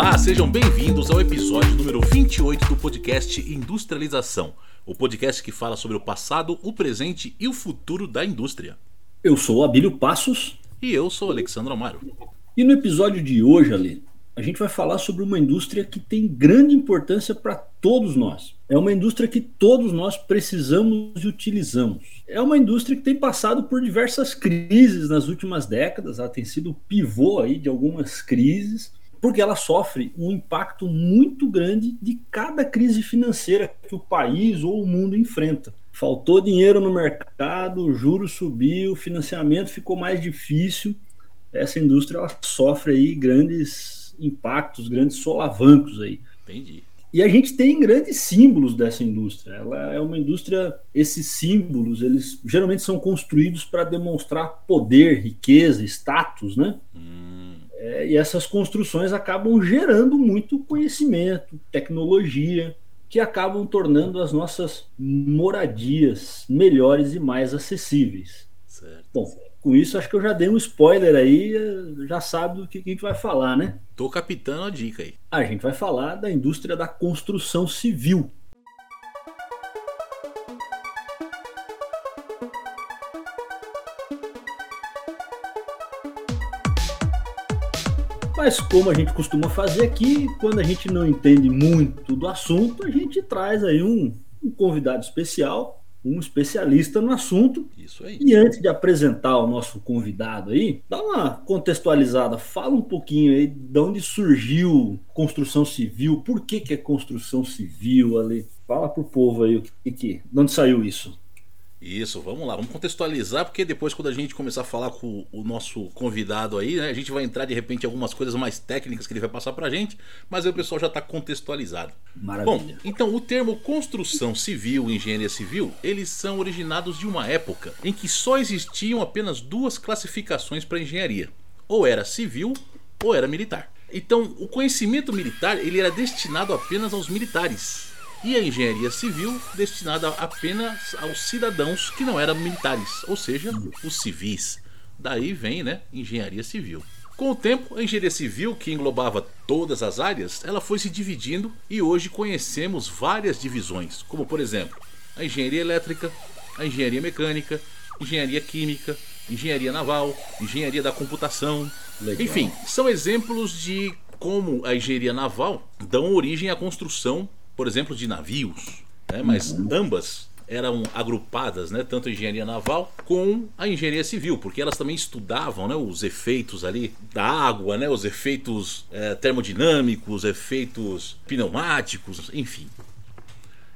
Olá, sejam bem-vindos ao episódio número 28 do podcast Industrialização, o podcast que fala sobre o passado, o presente e o futuro da indústria. Eu sou o Abílio Passos. E eu sou o Alexandre Amaro. E no episódio de hoje, Ali, a gente vai falar sobre uma indústria que tem grande importância para todos nós. É uma indústria que todos nós precisamos e utilizamos. É uma indústria que tem passado por diversas crises nas últimas décadas, ela tem sido o pivô aí de algumas crises, porque ela sofre um impacto muito grande de cada crise financeira que o país ou o mundo enfrenta. Faltou dinheiro no mercado, o juro subiu, o financiamento ficou mais difícil. Essa indústria ela sofre aí grandes impactos, grandes solavancos aí. Entendi. E a gente tem grandes símbolos dessa indústria. Ela é uma indústria, esses símbolos, eles geralmente são construídos para demonstrar poder, riqueza, status, né? Hum. É, e essas construções acabam gerando muito conhecimento, tecnologia, que acabam tornando as nossas moradias melhores e mais acessíveis. Certo. Bom, com isso acho que eu já dei um spoiler aí, já sabe do que a gente vai falar, né? Tô capitando a dica aí. A gente vai falar da indústria da construção civil. Mas como a gente costuma fazer aqui, quando a gente não entende muito do assunto, a gente traz aí um, um convidado especial, um especialista no assunto. Isso aí. E antes de apresentar o nosso convidado aí, dá uma contextualizada, fala um pouquinho aí de onde surgiu construção civil, por que, que é construção civil ali. Fala pro povo aí o que, que, de onde saiu isso. Isso, vamos lá, vamos contextualizar, porque depois, quando a gente começar a falar com o nosso convidado aí, né, a gente vai entrar de repente em algumas coisas mais técnicas que ele vai passar pra gente, mas aí o pessoal já está contextualizado. Maravilha. Bom, então o termo construção civil e engenharia civil, eles são originados de uma época em que só existiam apenas duas classificações para engenharia: ou era civil ou era militar. Então, o conhecimento militar ele era destinado apenas aos militares e a engenharia civil destinada apenas aos cidadãos que não eram militares, ou seja, os civis. Daí vem, né, engenharia civil. Com o tempo, a engenharia civil, que englobava todas as áreas, ela foi se dividindo e hoje conhecemos várias divisões, como por exemplo, a engenharia elétrica, a engenharia mecânica, engenharia química, engenharia naval, engenharia da computação. Legal. Enfim, são exemplos de como a engenharia naval dão origem à construção por exemplo, de navios, né? mas uhum. ambas eram agrupadas, né, tanto a engenharia naval com a engenharia civil, porque elas também estudavam né, os efeitos ali da água, né, os efeitos é, termodinâmicos, efeitos pneumáticos, enfim.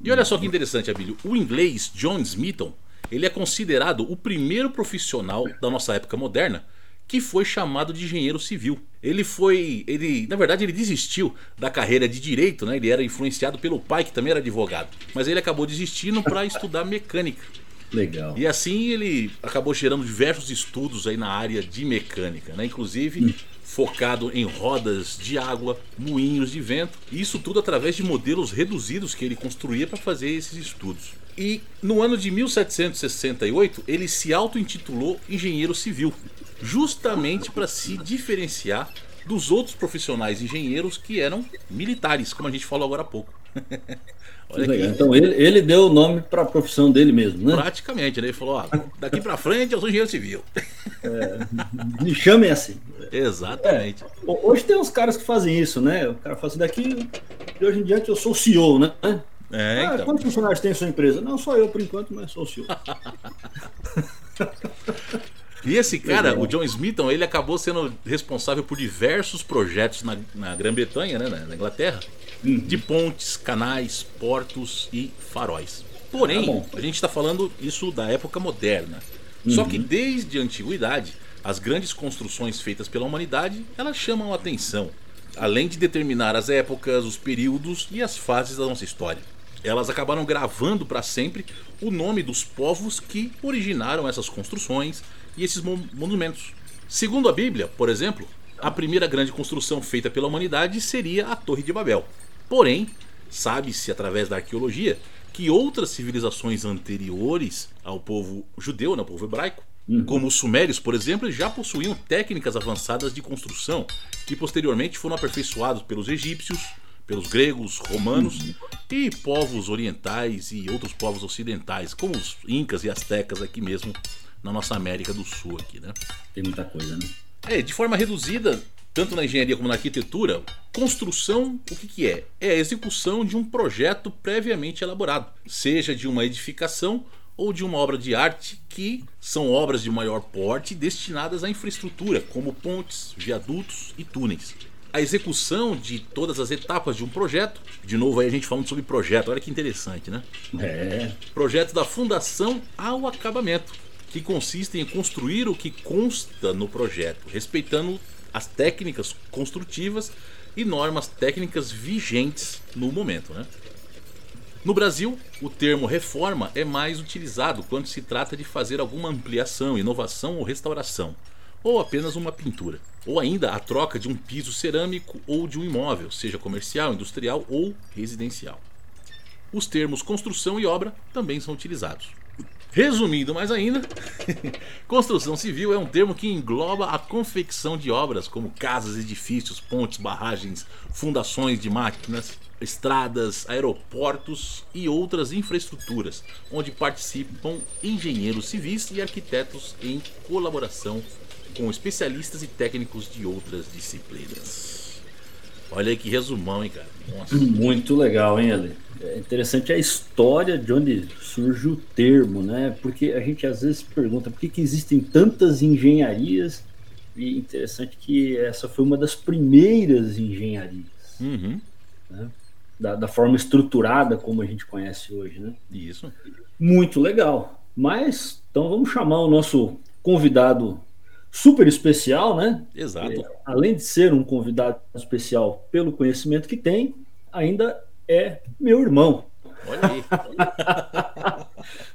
E olha só que interessante, Abílio, o inglês John Smithon, ele é considerado o primeiro profissional da nossa época moderna que foi chamado de engenheiro civil. Ele foi, ele, na verdade, ele desistiu da carreira de direito, né? Ele era influenciado pelo pai que também era advogado, mas ele acabou desistindo para estudar mecânica. Legal. E assim ele acabou gerando diversos estudos aí na área de mecânica, né? Inclusive hum. focado em rodas de água, moinhos de vento, e isso tudo através de modelos reduzidos que ele construía para fazer esses estudos. E no ano de 1768 ele se auto-intitulou engenheiro civil justamente para se diferenciar dos outros profissionais engenheiros que eram militares, como a gente falou agora há pouco. Olha Então ele, ele deu o nome para a profissão dele mesmo, né? Praticamente, né? Ele falou: ó, daqui para frente eu sou engenheiro civil. É, me chamem assim. Exatamente. É, hoje tem uns caras que fazem isso, né? O cara fala assim: daqui, de hoje em diante eu sou CEO, né? É, ah, então. Quantos funcionários tem a sua empresa? Não, só eu por enquanto, mas sou o CEO. E esse cara, o John Smithon, ele acabou sendo responsável por diversos projetos na, na Grã-Bretanha, né, na Inglaterra, uhum. de pontes, canais, portos e faróis. Porém, ah, a gente está falando isso da época moderna. Uhum. Só que desde a antiguidade, as grandes construções feitas pela humanidade, elas chamam a atenção, além de determinar as épocas, os períodos e as fases da nossa história. Elas acabaram gravando para sempre o nome dos povos que originaram essas construções e esses monumentos. Segundo a Bíblia, por exemplo, a primeira grande construção feita pela humanidade seria a Torre de Babel. Porém, sabe-se através da arqueologia que outras civilizações anteriores ao povo judeu, né, ao povo hebraico, Uhum. Como os sumérios, por exemplo, já possuíam técnicas avançadas de construção que posteriormente foram aperfeiçoados pelos egípcios, pelos gregos, romanos uhum. e povos orientais e outros povos ocidentais, como os incas e astecas aqui mesmo na nossa América do Sul aqui, né? Tem muita coisa, né? É, de forma reduzida, tanto na engenharia como na arquitetura, construção, o que, que é? É a execução de um projeto previamente elaborado, seja de uma edificação ou de uma obra de arte que são obras de maior porte destinadas à infraestrutura, como pontes, viadutos e túneis. A execução de todas as etapas de um projeto, de novo aí a gente falando sobre projeto, olha que interessante, né? É. Projeto da fundação ao acabamento, que consiste em construir o que consta no projeto, respeitando as técnicas construtivas e normas técnicas vigentes no momento, né? No Brasil, o termo reforma é mais utilizado quando se trata de fazer alguma ampliação, inovação ou restauração, ou apenas uma pintura, ou ainda a troca de um piso cerâmico ou de um imóvel, seja comercial, industrial ou residencial. Os termos construção e obra também são utilizados. Resumindo mais ainda, construção civil é um termo que engloba a confecção de obras como casas, edifícios, pontes, barragens, fundações de máquinas, estradas, aeroportos e outras infraestruturas, onde participam engenheiros civis e arquitetos em colaboração com especialistas e técnicos de outras disciplinas. Olha aí que resumão, hein, cara? Nossa. Muito legal, hein, Ale? É interessante a história de onde surge o termo, né? Porque a gente às vezes pergunta por que, que existem tantas engenharias e interessante que essa foi uma das primeiras engenharias. Uhum. Né? da, da, forma estruturada como a gente conhece hoje, né? Isso. Muito legal. Mas, então vamos chamar o nosso convidado super especial, né? Exato. É, além de ser um convidado especial pelo conhecimento que tem, ainda é meu irmão. Olha aí.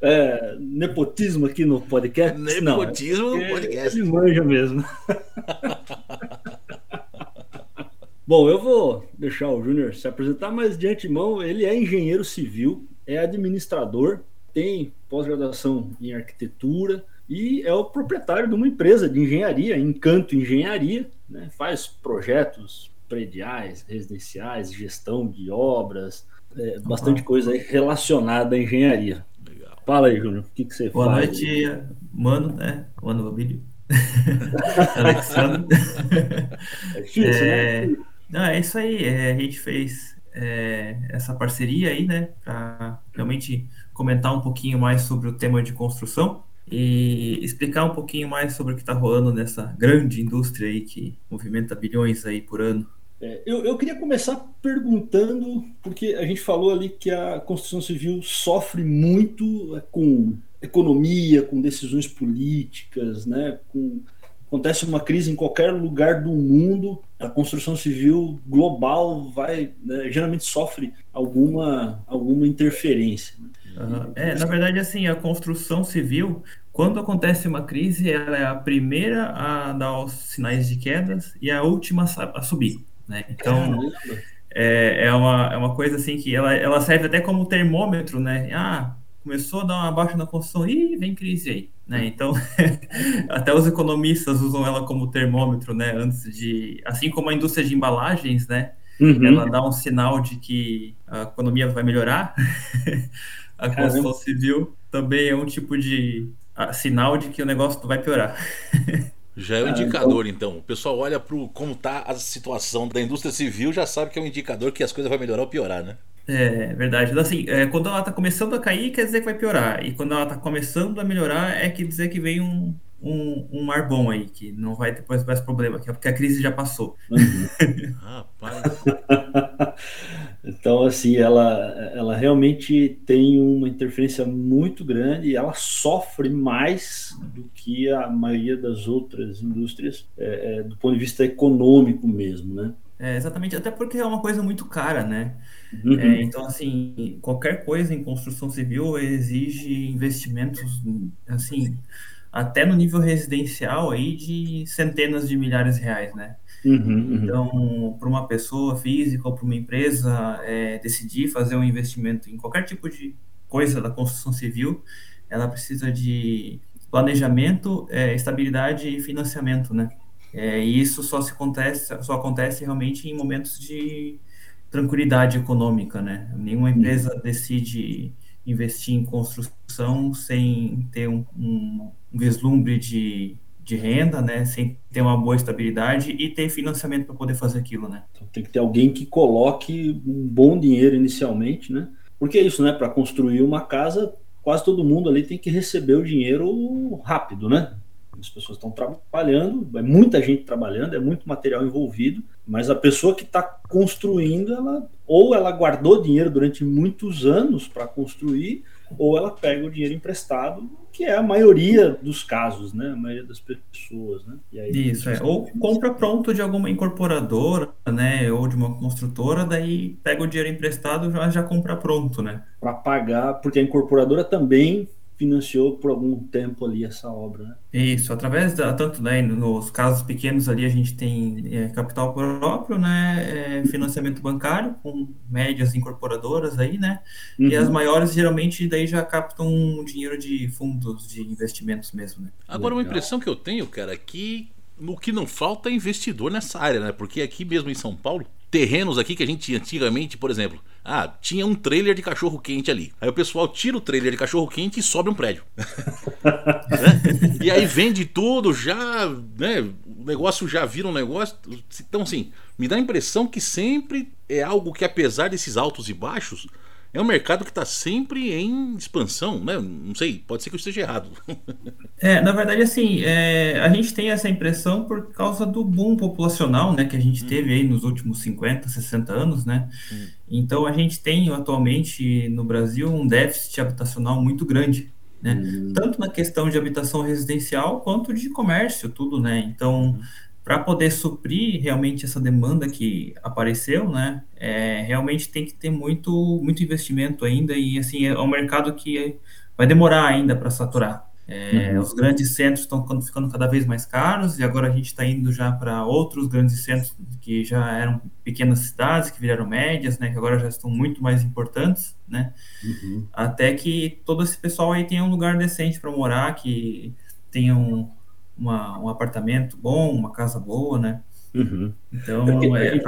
é, nepotismo aqui no podcast? Nepotismo Não, é no podcast. Ele manja mesmo. Bom, eu vou deixar o Júnior se apresentar, mas de antemão ele é engenheiro civil, é administrador, tem pós-graduação em arquitetura e é o proprietário de uma empresa de engenharia, Encanto Engenharia, né? faz projetos prediais, residenciais, gestão de obras, é, bastante coisa relacionada à engenharia. Legal. Fala aí, Júnior, o que, que você Boa faz? Boa noite, mano, né? Mano Babilho. Alexandre. É difícil, é... né? Não, é isso aí. É, a gente fez é, essa parceria aí, né, para realmente comentar um pouquinho mais sobre o tema de construção e explicar um pouquinho mais sobre o que está rolando nessa grande indústria aí que movimenta bilhões aí por ano. É, eu, eu queria começar perguntando, porque a gente falou ali que a construção civil sofre muito é, com economia, com decisões políticas, né, com acontece uma crise em qualquer lugar do mundo, a construção civil global vai né, geralmente sofre alguma alguma interferência. Uhum. É, na verdade, assim, a construção civil, quando acontece uma crise, ela é a primeira a dar os sinais de quedas e a última a subir, né? Então, é, é, uma, é uma coisa assim que ela, ela serve até como termômetro, né? Ah, começou a dar uma baixa na construção, e vem crise aí, né? Então, até os economistas usam ela como termômetro, né? Antes de, assim como a indústria de embalagens, né? Uhum. Ela dá um sinal de que a economia vai melhorar. a construção civil também é um tipo de sinal de que o negócio vai piorar. Já é um ah, indicador, então. então. O pessoal olha para como está a situação da indústria civil, já sabe que é um indicador que as coisas vão melhorar ou piorar, né? É verdade. Então, assim, é, quando ela está começando a cair, quer dizer que vai piorar. E quando ela está começando a melhorar, é que dizer que vem um, um, um mar bom aí, que não vai depois mais problema, que é porque a crise já passou. Uhum. Rapaz. então, assim, ela, ela realmente tem uma interferência muito grande e ela sofre mais do que a maioria das outras indústrias, é, é, do ponto de vista econômico mesmo, né? É, exatamente, até porque é uma coisa muito cara, né? Uhum. É, então, assim, qualquer coisa em construção civil exige investimentos, assim, até no nível residencial aí de centenas de milhares de reais, né? Uhum, uhum. Então, para uma pessoa física ou para uma empresa é, decidir fazer um investimento em qualquer tipo de coisa da construção civil, ela precisa de planejamento, é, estabilidade e financiamento, né? É, e isso só se acontece, só acontece realmente em momentos de tranquilidade econômica, né? Nenhuma empresa decide investir em construção sem ter um, um vislumbre de, de renda, né? Sem ter uma boa estabilidade e ter financiamento para poder fazer aquilo, né? Então, tem que ter alguém que coloque um bom dinheiro inicialmente, né? Porque é isso, né? Para construir uma casa, quase todo mundo ali tem que receber o dinheiro rápido, né? as pessoas estão trabalhando, é muita gente trabalhando, é muito material envolvido, mas a pessoa que está construindo, ela ou ela guardou dinheiro durante muitos anos para construir, ou ela pega o dinheiro emprestado, que é a maioria dos casos, né? A maioria das pessoas, né? Aí, Isso, é. Ou compra pronto de alguma incorporadora, né? Ou de uma construtora, daí pega o dinheiro emprestado e já, já compra pronto, né? Para pagar, porque a incorporadora também financiou por algum tempo ali essa obra. Né? Isso, através da, tanto né, nos casos pequenos ali a gente tem é, capital próprio, né, é, financiamento bancário com médias incorporadoras aí, né, uhum. e as maiores geralmente daí já captam dinheiro de fundos de investimentos mesmo, né. Agora Legal. uma impressão que eu tenho, cara, é que o que não falta é investidor nessa área, né, porque aqui mesmo em São Paulo terrenos aqui que a gente antigamente, por exemplo, ah, tinha um trailer de cachorro quente ali. Aí o pessoal tira o trailer de cachorro quente e sobe um prédio. né? E aí vende tudo, já, né? O negócio já vira um negócio. Então, assim, me dá a impressão que sempre é algo que, apesar desses altos e baixos, é um mercado que está sempre em expansão, né? Não sei, pode ser que eu esteja errado. é, na verdade, assim, é, a gente tem essa impressão por causa do boom populacional, né, que a gente hum. teve aí nos últimos 50, 60 anos, né? Hum. Então, a gente tem atualmente no Brasil um déficit habitacional muito grande, né? Hum. Tanto na questão de habitação residencial quanto de comércio, tudo, né? Então, hum para poder suprir realmente essa demanda que apareceu, né, é, realmente tem que ter muito, muito investimento ainda e assim é um mercado que vai demorar ainda para saturar. É, uhum. Os grandes centros estão ficando cada vez mais caros e agora a gente está indo já para outros grandes centros que já eram pequenas cidades que viraram médias, né, que agora já estão muito mais importantes, né, uhum. até que todo esse pessoal aí tenha um lugar decente para morar, que tenham uma, um apartamento bom, uma casa boa, né? Uhum. Então, é, é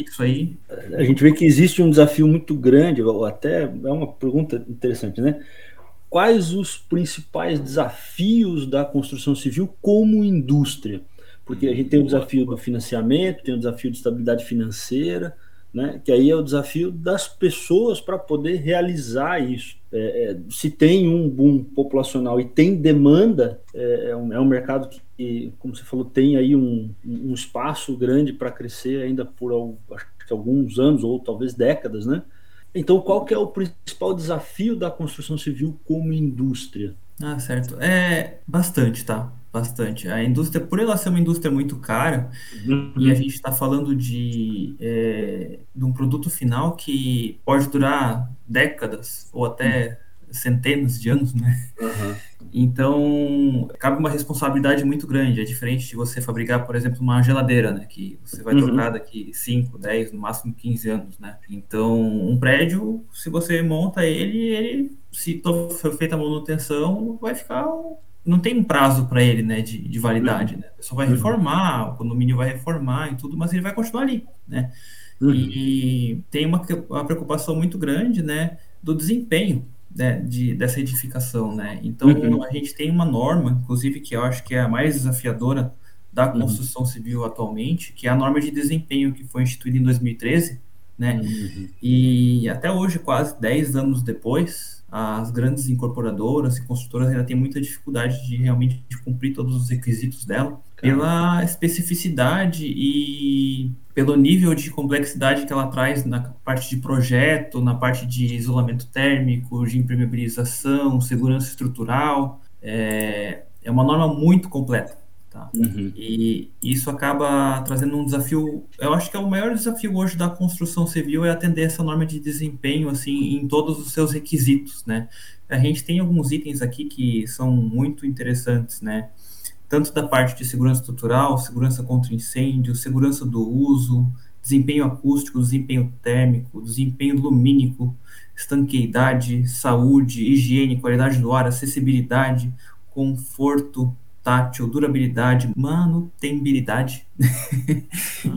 isso aí. A gente vê que existe um desafio muito grande, ou até é uma pergunta interessante, né? Quais os principais desafios da construção civil como indústria? Porque a gente tem o desafio do financiamento, tem o desafio de estabilidade financeira, né? Que aí é o desafio das pessoas para poder realizar isso. É, é, se tem um boom populacional e tem demanda, é, é, um, é um, mercado que, como você falou, tem aí um, um espaço grande para crescer ainda por alguns anos ou talvez décadas, né? Então, qual que é o principal desafio da construção civil como indústria? Ah, certo. É bastante, tá? Bastante. A indústria, por ela ser uma indústria muito cara, uhum. e a gente está falando de, é, de um produto final que pode durar décadas ou até uhum. centenas de anos, né? Uhum. Então, cabe uma responsabilidade muito grande. É diferente de você fabricar, por exemplo, uma geladeira, né? Que você vai uhum. trocar daqui 5, 10, no máximo 15 anos, né? Então, um prédio, se você monta ele, ele se for feita a manutenção, vai ficar não tem um prazo para ele, né, de, de validade, uhum. né? Só vai uhum. reformar, o condomínio vai reformar e tudo, mas ele vai continuar ali, né? Uhum. E tem uma, uma preocupação muito grande, né, do desempenho né, de, dessa edificação, né? Então uhum. a gente tem uma norma, inclusive que eu acho que é a mais desafiadora da uhum. construção civil atualmente, que é a norma de desempenho que foi instituída em 2013, né? Uhum. E até hoje, quase 10 anos depois, as grandes incorporadoras e construtoras ainda têm muita dificuldade de realmente cumprir todos os requisitos dela, pela especificidade e pelo nível de complexidade que ela traz na parte de projeto, na parte de isolamento térmico, de impermeabilização, segurança estrutural. É, é uma norma muito completa. Tá? Uhum. E isso acaba trazendo um desafio. Eu acho que é o maior desafio hoje da construção civil é atender essa norma de desempenho assim em todos os seus requisitos, né? A gente tem alguns itens aqui que são muito interessantes, né? Tanto da parte de segurança estrutural, segurança contra incêndio, segurança do uso, desempenho acústico, desempenho térmico, desempenho lumínico, estanqueidade, saúde, higiene, qualidade do ar, acessibilidade, conforto tátil, durabilidade, manutenibilidade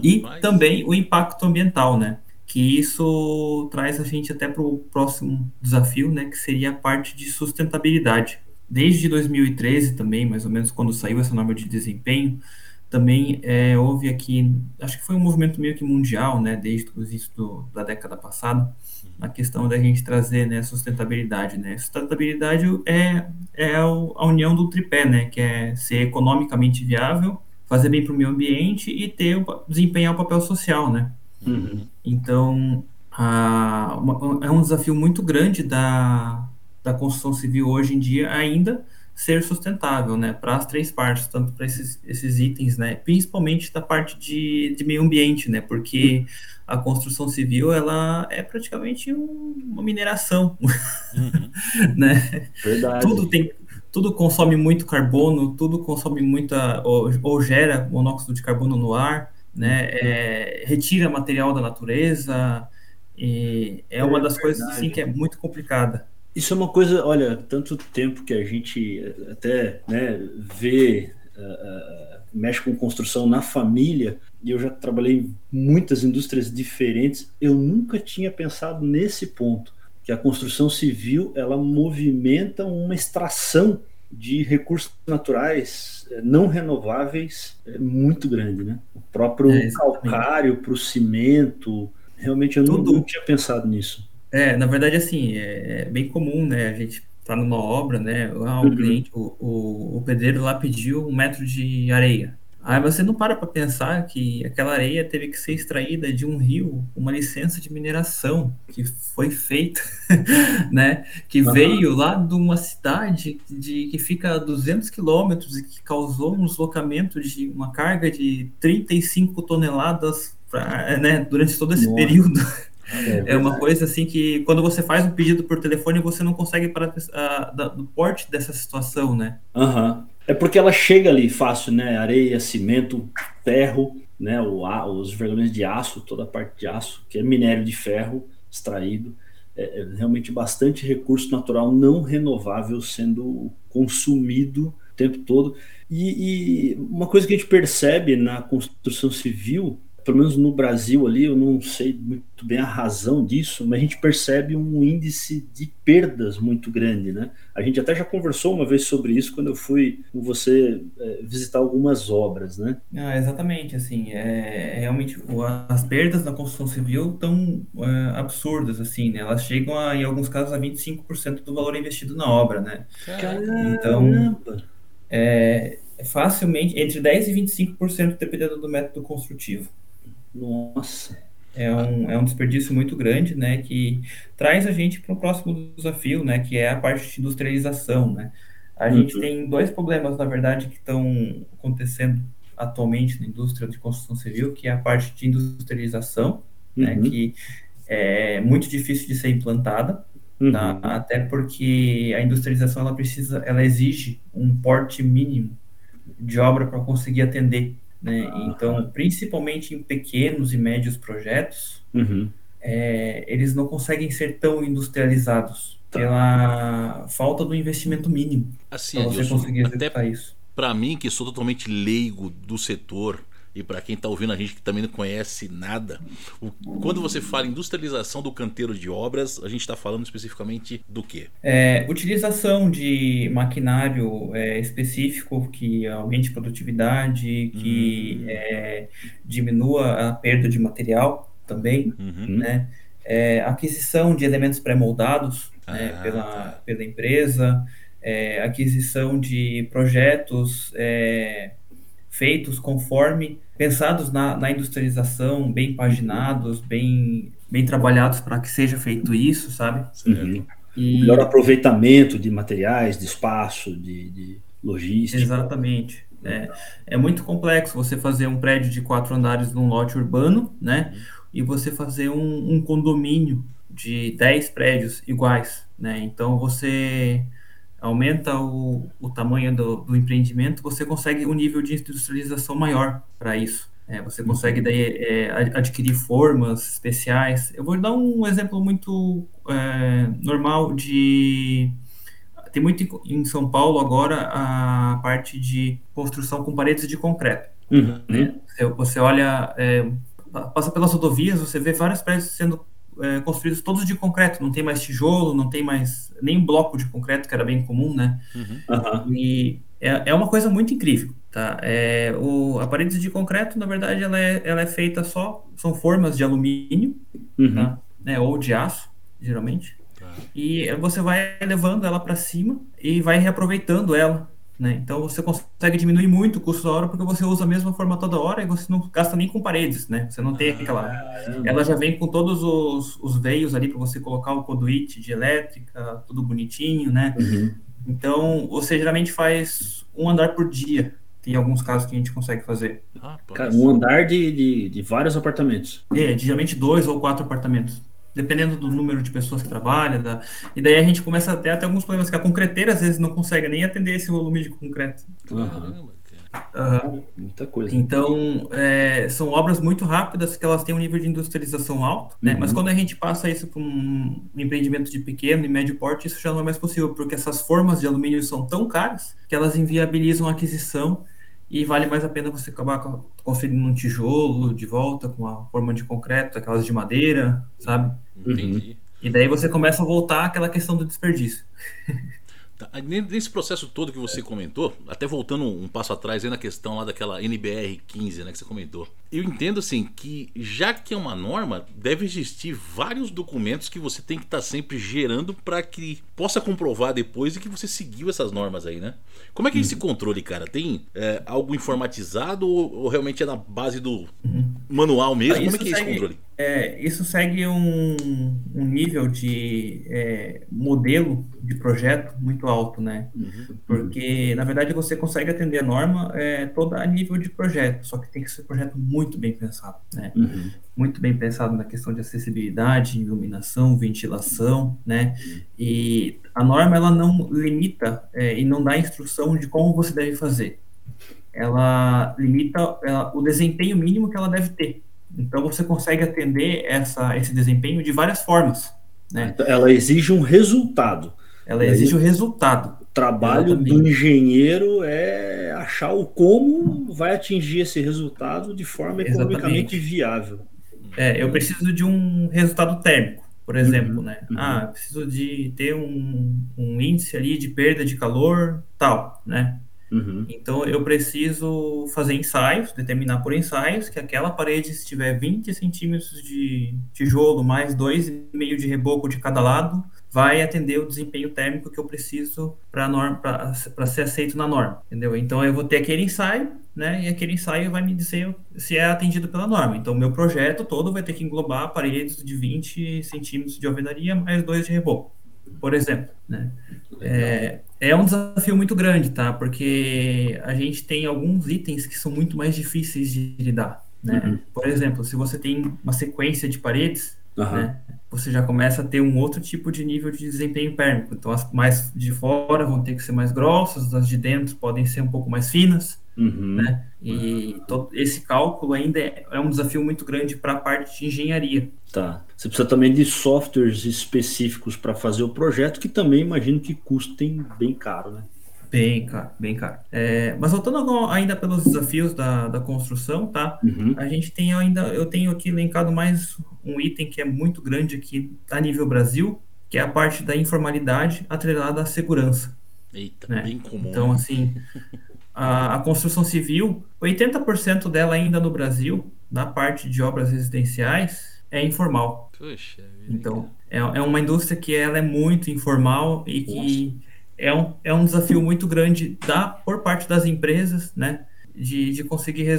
e também o impacto ambiental, né? Que isso traz a gente até para o próximo desafio, né? Que seria a parte de sustentabilidade. Desde 2013 também, mais ou menos, quando saiu essa norma de desempenho, também é, houve aqui, acho que foi um movimento meio que mundial, né, desde o início do, da década passada, na questão da gente trazer, né, sustentabilidade, né, sustentabilidade é, é a união do tripé, né, que é ser economicamente viável, fazer bem para o meio ambiente e ter, desempenhar o papel social, né. Uhum. Então, a, uma, é um desafio muito grande da, da construção civil hoje em dia ainda, ser sustentável, né, para as três partes, tanto para esses, esses itens, né, principalmente da parte de, de meio ambiente, né, porque a construção civil, ela é praticamente um, uma mineração, uhum. né, Verdade. tudo tem, tudo consome muito carbono, tudo consome muita, ou, ou gera monóxido de carbono no ar, né, é, retira material da natureza, e é uma das coisas, assim, que é muito complicada. Isso é uma coisa, olha, tanto tempo que a gente até né, vê, uh, mexe com construção na família, e eu já trabalhei em muitas indústrias diferentes, eu nunca tinha pensado nesse ponto, que a construção civil, ela movimenta uma extração de recursos naturais eh, não renováveis é muito grande, né? O próprio é, calcário para o cimento, realmente eu não, não tinha pensado nisso. É, na verdade, assim, é, é bem comum, né? A gente tá numa obra, né? Ah, o uhum. cliente, o, o, o pedreiro lá pediu um metro de areia. Aí você não para para pensar que aquela areia teve que ser extraída de um rio, uma licença de mineração que foi feita, né? Que uhum. veio lá de uma cidade de que fica a 200 quilômetros e que causou um deslocamento de uma carga de 35 toneladas pra, né, durante todo esse Nossa. período. É, é, uma coisa assim que quando você faz um pedido por telefone, você não consegue para uh, do porte dessa situação, né? Uhum. É porque ela chega ali fácil, né? Areia, cimento, ferro, né? O, os vergalhões de aço, toda a parte de aço, que é minério de ferro extraído. É, é realmente bastante recurso natural não renovável sendo consumido o tempo todo. E, e uma coisa que a gente percebe na construção civil pelo menos no Brasil ali, eu não sei muito bem a razão disso, mas a gente percebe um índice de perdas muito grande, né? A gente até já conversou uma vez sobre isso quando eu fui com você é, visitar algumas obras, né? Ah, exatamente, assim, é, é realmente as perdas na construção civil tão é, absurdas, assim, né? Elas chegam a, em alguns casos a 25% do valor investido na obra, né? Caramba! Então, é, facilmente entre 10 e 25% dependendo do método construtivo. Nossa. É um, é um desperdício muito grande, né, que traz a gente para o próximo desafio, né, que é a parte de industrialização, né. A uhum. gente tem dois problemas, na verdade, que estão acontecendo atualmente na indústria de construção civil, que é a parte de industrialização, né, uhum. né, que é muito difícil de ser implantada, uhum. tá? até porque a industrialização ela precisa, ela exige um porte mínimo de obra para conseguir atender né? Ah, então, principalmente em pequenos e médios projetos, uhum. é, eles não conseguem ser tão industrializados tá. pela falta do investimento mínimo assim, para você conseguir executar isso. Para mim, que sou totalmente leigo do setor, e para quem está ouvindo a gente que também não conhece nada, o, quando você fala industrialização do canteiro de obras, a gente está falando especificamente do quê? É, utilização de maquinário é, específico que aumente produtividade, que hum. é, diminua a perda de material também, uhum. né? É, aquisição de elementos pré-moldados né, ah, pela, tá. pela empresa, é, aquisição de projetos é, feitos conforme, pensados na, na industrialização, bem paginados, bem, bem trabalhados para que seja feito isso, sabe? Uhum. E... Melhor aproveitamento de materiais, de espaço, de, de logística. Exatamente. É, é muito complexo você fazer um prédio de quatro andares num lote urbano, né? Uhum. E você fazer um, um condomínio de dez prédios iguais, né? Então você aumenta o, o tamanho do, do, empreendimento, você consegue um nível de industrialização maior para isso. É, você consegue daí é, adquirir formas especiais. Eu vou dar um exemplo muito é, normal de tem muito em São Paulo agora a parte de construção com paredes de concreto. Uhum. Né? Você, você olha, é, passa pelas rodovias, você vê várias prédios sendo é, construídos todos de concreto, não tem mais tijolo, não tem mais nem bloco de concreto, que era bem comum, né? Uhum. E é, é uma coisa muito incrível, tá? É, o, a parede de concreto, na verdade, ela é, ela é feita só, são formas de alumínio, uhum. tá? É, ou de aço, geralmente. Tá. E você vai levando ela para cima e vai reaproveitando ela né? Então você consegue diminuir muito o custo da hora porque você usa a mesma forma toda hora e você não gasta nem com paredes, né? Você não tem aquela. Ela já vem com todos os, os veios ali para você colocar o conduíte de elétrica, tudo bonitinho, né? Uhum. Então você geralmente faz um andar por dia. Tem alguns casos que a gente consegue fazer. Ah, um andar de, de, de vários apartamentos. É, geralmente dois ou quatro apartamentos dependendo do número de pessoas que trabalham, da... e daí a gente começa a ter até alguns problemas que a concreteira às vezes não consegue nem atender esse volume de concreto. Uhum. Uhum. Muita coisa. Então, é, são obras muito rápidas que elas têm um nível de industrialização alto, né? Uhum. Mas quando a gente passa isso para um empreendimento de pequeno e médio porte, isso já não é mais possível, porque essas formas de alumínio são tão caras que elas inviabilizam a aquisição e vale mais a pena você acabar construindo um tijolo de volta com a forma de concreto, aquelas de madeira, sabe? Entendi. E daí você começa a voltar àquela questão do desperdício. Tá, nesse processo todo que você comentou, até voltando um passo atrás aí na questão lá daquela NBR 15, né, que você comentou. Eu entendo assim que já que é uma norma, deve existir vários documentos que você tem que estar tá sempre gerando para que possa comprovar depois e que você seguiu essas normas aí, né? Como é que é esse uhum. controle, cara? Tem é, algo informatizado ou, ou, realmente é na base do uhum. manual mesmo? Ah, Como é que é esse controle? É, isso segue um, um nível de é, modelo de projeto muito alto, né? Uhum. Porque, na verdade, você consegue atender a norma é, toda a nível de projeto, só que tem que ser um projeto muito bem pensado, né? Uhum. Muito bem pensado na questão de acessibilidade, iluminação, ventilação, né? E a norma, ela não limita é, e não dá instrução de como você deve fazer. Ela limita ela, o desempenho mínimo que ela deve ter. Então você consegue atender essa, esse desempenho de várias formas. Né? Então, ela exige um resultado. Ela exige o um resultado. O trabalho Exatamente. do engenheiro é achar o como vai atingir esse resultado de forma Exatamente. economicamente viável. É, eu preciso de um resultado térmico, por exemplo, uhum, né? Uhum. Ah, preciso de ter um, um índice ali de perda de calor, tal, né? Uhum. Então eu preciso fazer ensaios, determinar por ensaios que aquela parede, se tiver 20 centímetros de tijolo mais 2,5 de reboco de cada lado, vai atender o desempenho térmico que eu preciso para ser aceito na norma, entendeu? Então eu vou ter aquele ensaio, né? E aquele ensaio vai me dizer se é atendido pela norma. Então meu projeto todo vai ter que englobar paredes de 20 centímetros de alvenaria mais 2 de reboco, por exemplo, né? É, é um desafio muito grande, tá? Porque a gente tem alguns itens que são muito mais difíceis de lidar, né? Uhum. Por exemplo, se você tem uma sequência de paredes, uhum. né? Você já começa a ter um outro tipo de nível de desempenho térmico. Então, as mais de fora vão ter que ser mais grossas, as de dentro podem ser um pouco mais finas, uhum. né? E todo esse cálculo ainda é, é um desafio muito grande para a parte de engenharia. Tá. Você precisa também de softwares específicos para fazer o projeto, que também imagino que custem bem caro, né? Bem caro, bem caro. É, mas voltando ainda pelos desafios da, da construção, tá? Uhum. A gente tem ainda, eu tenho aqui elencado mais um item que é muito grande aqui a nível Brasil, que é a parte da informalidade atrelada à segurança. Eita, né? bem comum. Então, assim, a, a construção civil, 80% dela ainda no Brasil, na parte de obras residenciais, é informal. Puxa, então, é, é uma indústria que ela é muito informal e que é um, é um desafio muito grande da, por parte das empresas, né, de, de conseguir re,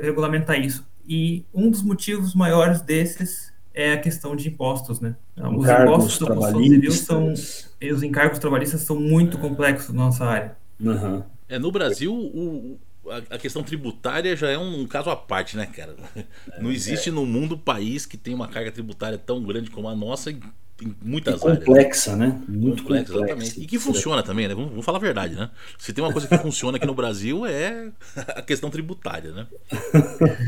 regulamentar isso. E um dos motivos maiores desses é a questão de impostos, né? Os impostos da construção civil são, os encargos trabalhistas são muito complexos na nossa área. Uhum. É, no Brasil, o, a, questão tributária já é um, um, caso à parte, né, cara? Não existe é. no mundo país que tem uma carga tributária tão grande como a nossa em, em muitas e áreas. Complexa, né? Muito complexa, complexa. Exatamente. E que funciona também, né? Vamos, vamos, falar a verdade, né? Se tem uma coisa que funciona aqui no Brasil é a questão tributária, né?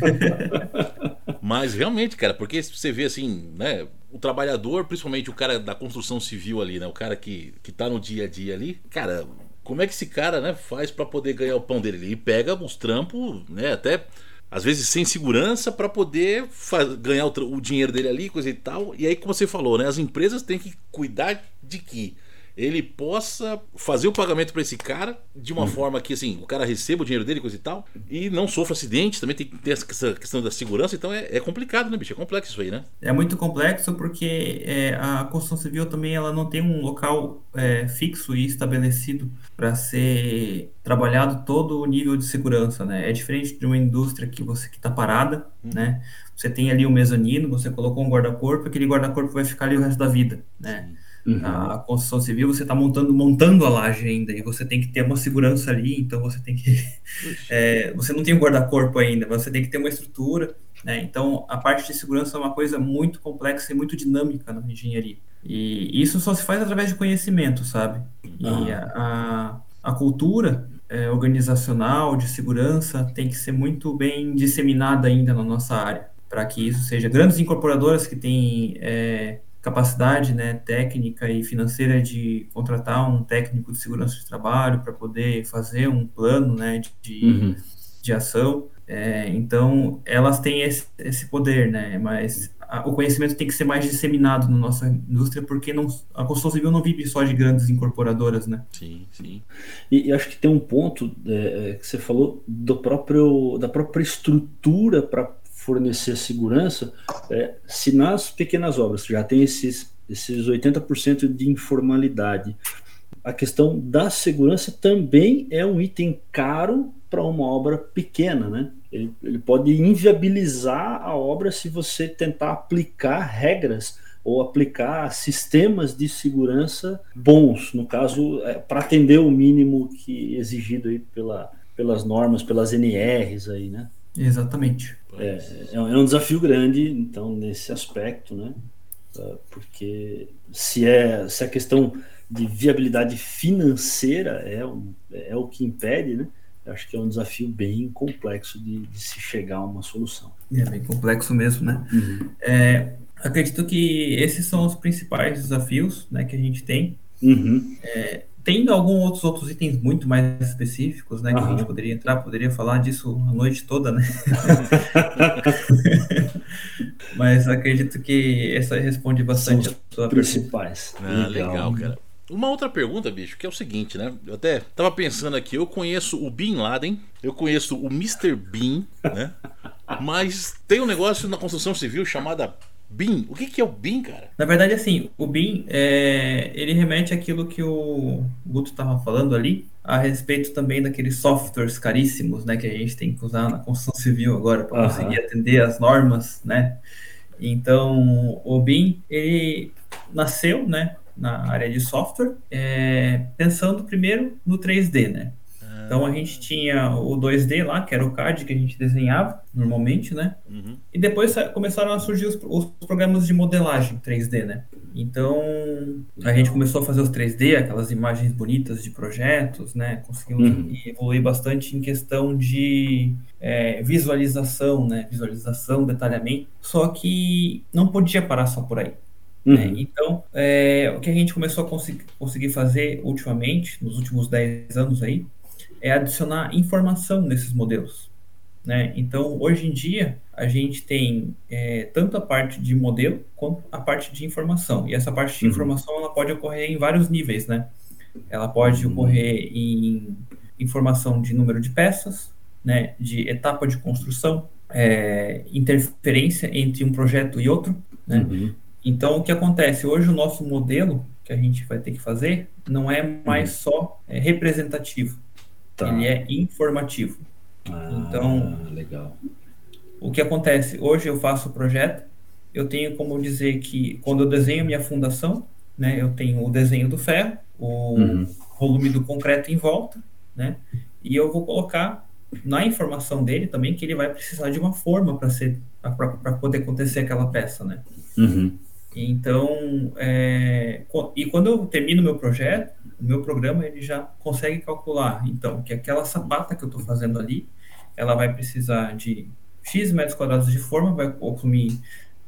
Mas realmente, cara, porque você vê assim, né? O, trabalhador, principalmente o cara da construção civil ali, né? O cara que, que tá no dia a dia ali, cara, como é que esse cara, né, faz para poder ganhar o pão dele? Ele pega os trampos, né, até às vezes sem segurança para poder ganhar o, o, dinheiro dele ali, coisa e tal. E aí, como você falou, né, as empresas têm que cuidar de que ele possa fazer o pagamento para esse cara de uma uhum. forma que assim o cara receba o dinheiro dele coisa e tal e não sofra acidente também tem que ter essa questão da segurança então é, é complicado né bicho? É complexo isso aí né? É muito complexo porque é, a construção civil também ela não tem um local é, fixo e estabelecido para ser trabalhado todo o nível de segurança né? É diferente de uma indústria que você que está parada uhum. né? Você tem ali o um mezanino você colocou um guarda-corpo aquele guarda-corpo vai ficar ali o resto da vida né? Sim Uhum. A construção civil, você está montando, montando a laje ainda, e você tem que ter uma segurança ali, então você tem que. É, você não tem um guarda-corpo ainda, você tem que ter uma estrutura. Né? Então, a parte de segurança é uma coisa muito complexa e muito dinâmica na engenharia. E isso só se faz através de conhecimento, sabe? E uhum. a, a, cultura é, organizacional de segurança tem que ser muito bem disseminada ainda na nossa área, para que isso seja. Grandes incorporadoras que têm. É, capacidade né, técnica e financeira de contratar um técnico de segurança de trabalho para poder fazer um plano né, de, uhum. de ação. É, então, elas têm esse, esse poder, né? Mas a, o conhecimento tem que ser mais disseminado na nossa indústria, porque não, a construção civil não vive só de grandes incorporadoras, né? Sim, sim. E, e acho que tem um ponto é, é que você falou do próprio, da própria estrutura para fornecer segurança, é, se nas pequenas obras já tem esses, esses 80% de informalidade, a questão da segurança também é um item caro para uma obra pequena, né? Ele, ele, pode inviabilizar a obra se você tentar aplicar regras ou aplicar sistemas de segurança bons, no caso, é, para atender o mínimo que exigido aí pela, pelas normas, pelas NRs aí, né? Exatamente. É, é, é um desafio grande, então, nesse aspecto, né? Ah, porque se, é, se a questão de viabilidade financeira é, um, é o que impede, né? Eu acho que é um desafio bem complexo de, de se chegar a uma solução. É bem complexo mesmo, né? Uhum. É, acredito que esses são os principais desafios né, que a gente tem. Uhum. É, tem alguns outros, outros itens muito mais específicos, né? Que a gente poderia entrar, poderia falar disso a noite toda, né? Mas acredito que essa responde bastante São a sua principais. Ah, legal. legal, cara. Uma outra pergunta, bicho, que é o seguinte, né? Eu até tava pensando aqui, eu conheço o Bin Laden, eu conheço o Mr. Bean, né? Mas tem um negócio na construção civil chamada BIM. O que, que é o BIM, cara? Na verdade, assim, o BIM, é, ele remete àquilo que o Guto estava falando ali, a respeito também daqueles softwares caríssimos, né, que a gente tem que usar na construção civil agora para uhum. conseguir atender as normas, né? Então, o BIM, ele nasceu, né, na área de software, é, pensando primeiro no 3D, né? Então a gente tinha o 2D lá, que era o CAD que a gente desenhava normalmente, né? Uhum. E depois começaram a surgir os, os, programas de modelagem 3D, né? Então a gente começou a fazer os 3D, aquelas imagens bonitas de projetos, né? Conseguimos uhum. evoluir bastante em questão de é, visualização, né? Visualização, detalhamento. Só que não podia parar só por aí. Né? Uhum. Então, é, o que a gente começou a conseguir, conseguir fazer ultimamente, nos últimos 10 anos aí, é adicionar informação nesses modelos. Né? Então, hoje em dia, a gente tem é, tanto a parte de modelo quanto a parte de informação. E essa parte de uhum. informação ela pode ocorrer em vários níveis. Né? Ela pode uhum. ocorrer em informação de número de peças, né? de etapa de construção, é, interferência entre um projeto e outro. Né? Uhum. Então, o que acontece? Hoje, o nosso modelo que a gente vai ter que fazer não é mais uhum. só é, representativo Tá. Ele é informativo. Ah, então, legal. O que acontece? Hoje eu faço o projeto, eu tenho como dizer que quando eu desenho minha fundação, né, eu tenho o desenho do ferro, o uhum. volume do concreto em volta, né, e eu vou colocar na informação dele também que ele vai precisar de uma forma para ser para poder acontecer aquela peça, né? Uhum. Então, é, e quando eu termino meu projeto, o meu programa ele já consegue calcular, então, que aquela sapata que eu estou fazendo ali, ela vai precisar de X metros quadrados de forma, vai consumir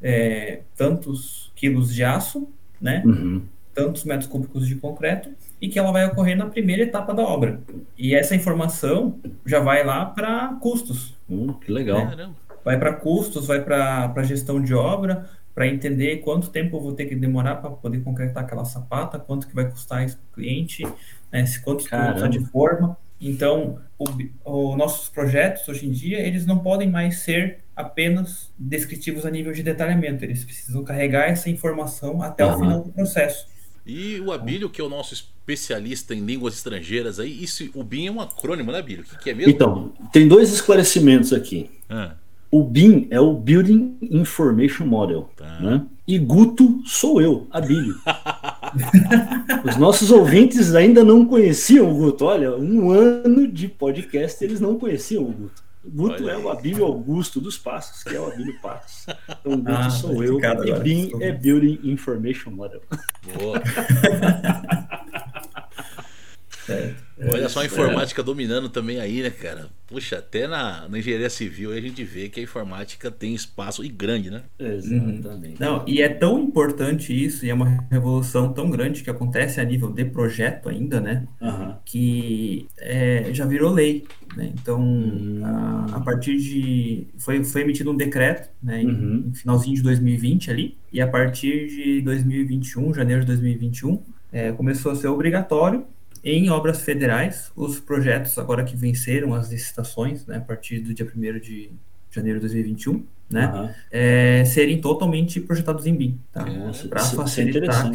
é, tantos quilos de aço, né? Uhum. Tantos metros cúbicos de concreto e que ela vai ocorrer na primeira etapa da obra. E essa informação já vai lá para custos. Hum, que legal. Caramba. Vai para custos, vai para gestão de obra, para entender quanto tempo eu vou ter que demorar para poder concretar aquela sapata, quanto que vai custar isso para o cliente, né, se quanto que de forma. Então, os nossos projetos hoje em dia, eles não podem mais ser apenas descritivos a nível de detalhamento, eles precisam carregar essa informação até Aham. o final do processo. E o Abílio, que é o nosso especialista em línguas estrangeiras aí, isso, o BIM é um acrônimo, né, Abílio? O que, que é mesmo? Então, tem dois esclarecimentos aqui. Ah, O BIM é o Building Information Model. Tá. Né? E Guto sou eu, Abílio. Os nossos ouvintes ainda não conheciam o Guto. Olha, um ano de podcast eles não conheciam o Guto. O Guto Olha é o aí. Abílio Augusto dos Passos, que é o Abílio Passos. Então, o Guto Ah, sou eu. E agora. BIM é Building Information Model. boa. Olha só a informática dominando também aí, né, cara? Puxa, até na, na engenharia civil aí a gente vê que a informática tem espaço e grande, né? Exatamente. Não, e é tão importante isso, e é uma revolução tão grande que acontece a nível de projeto ainda, né? Aham. que é, já virou lei. Né? Então, Hum. a, a partir de. Foi, foi emitido um decreto né, em, Uhum. em finalzinho de 2020 ali, e a partir de 2021, janeiro de 2021, é, começou a ser obrigatório em obras federais os projetos agora que venceram as licitações, né, a partir do dia 1 de janeiro de 2021, né, Aham. é, serem totalmente projetados em BIM, tá? Nossa, Para isso é facilitar,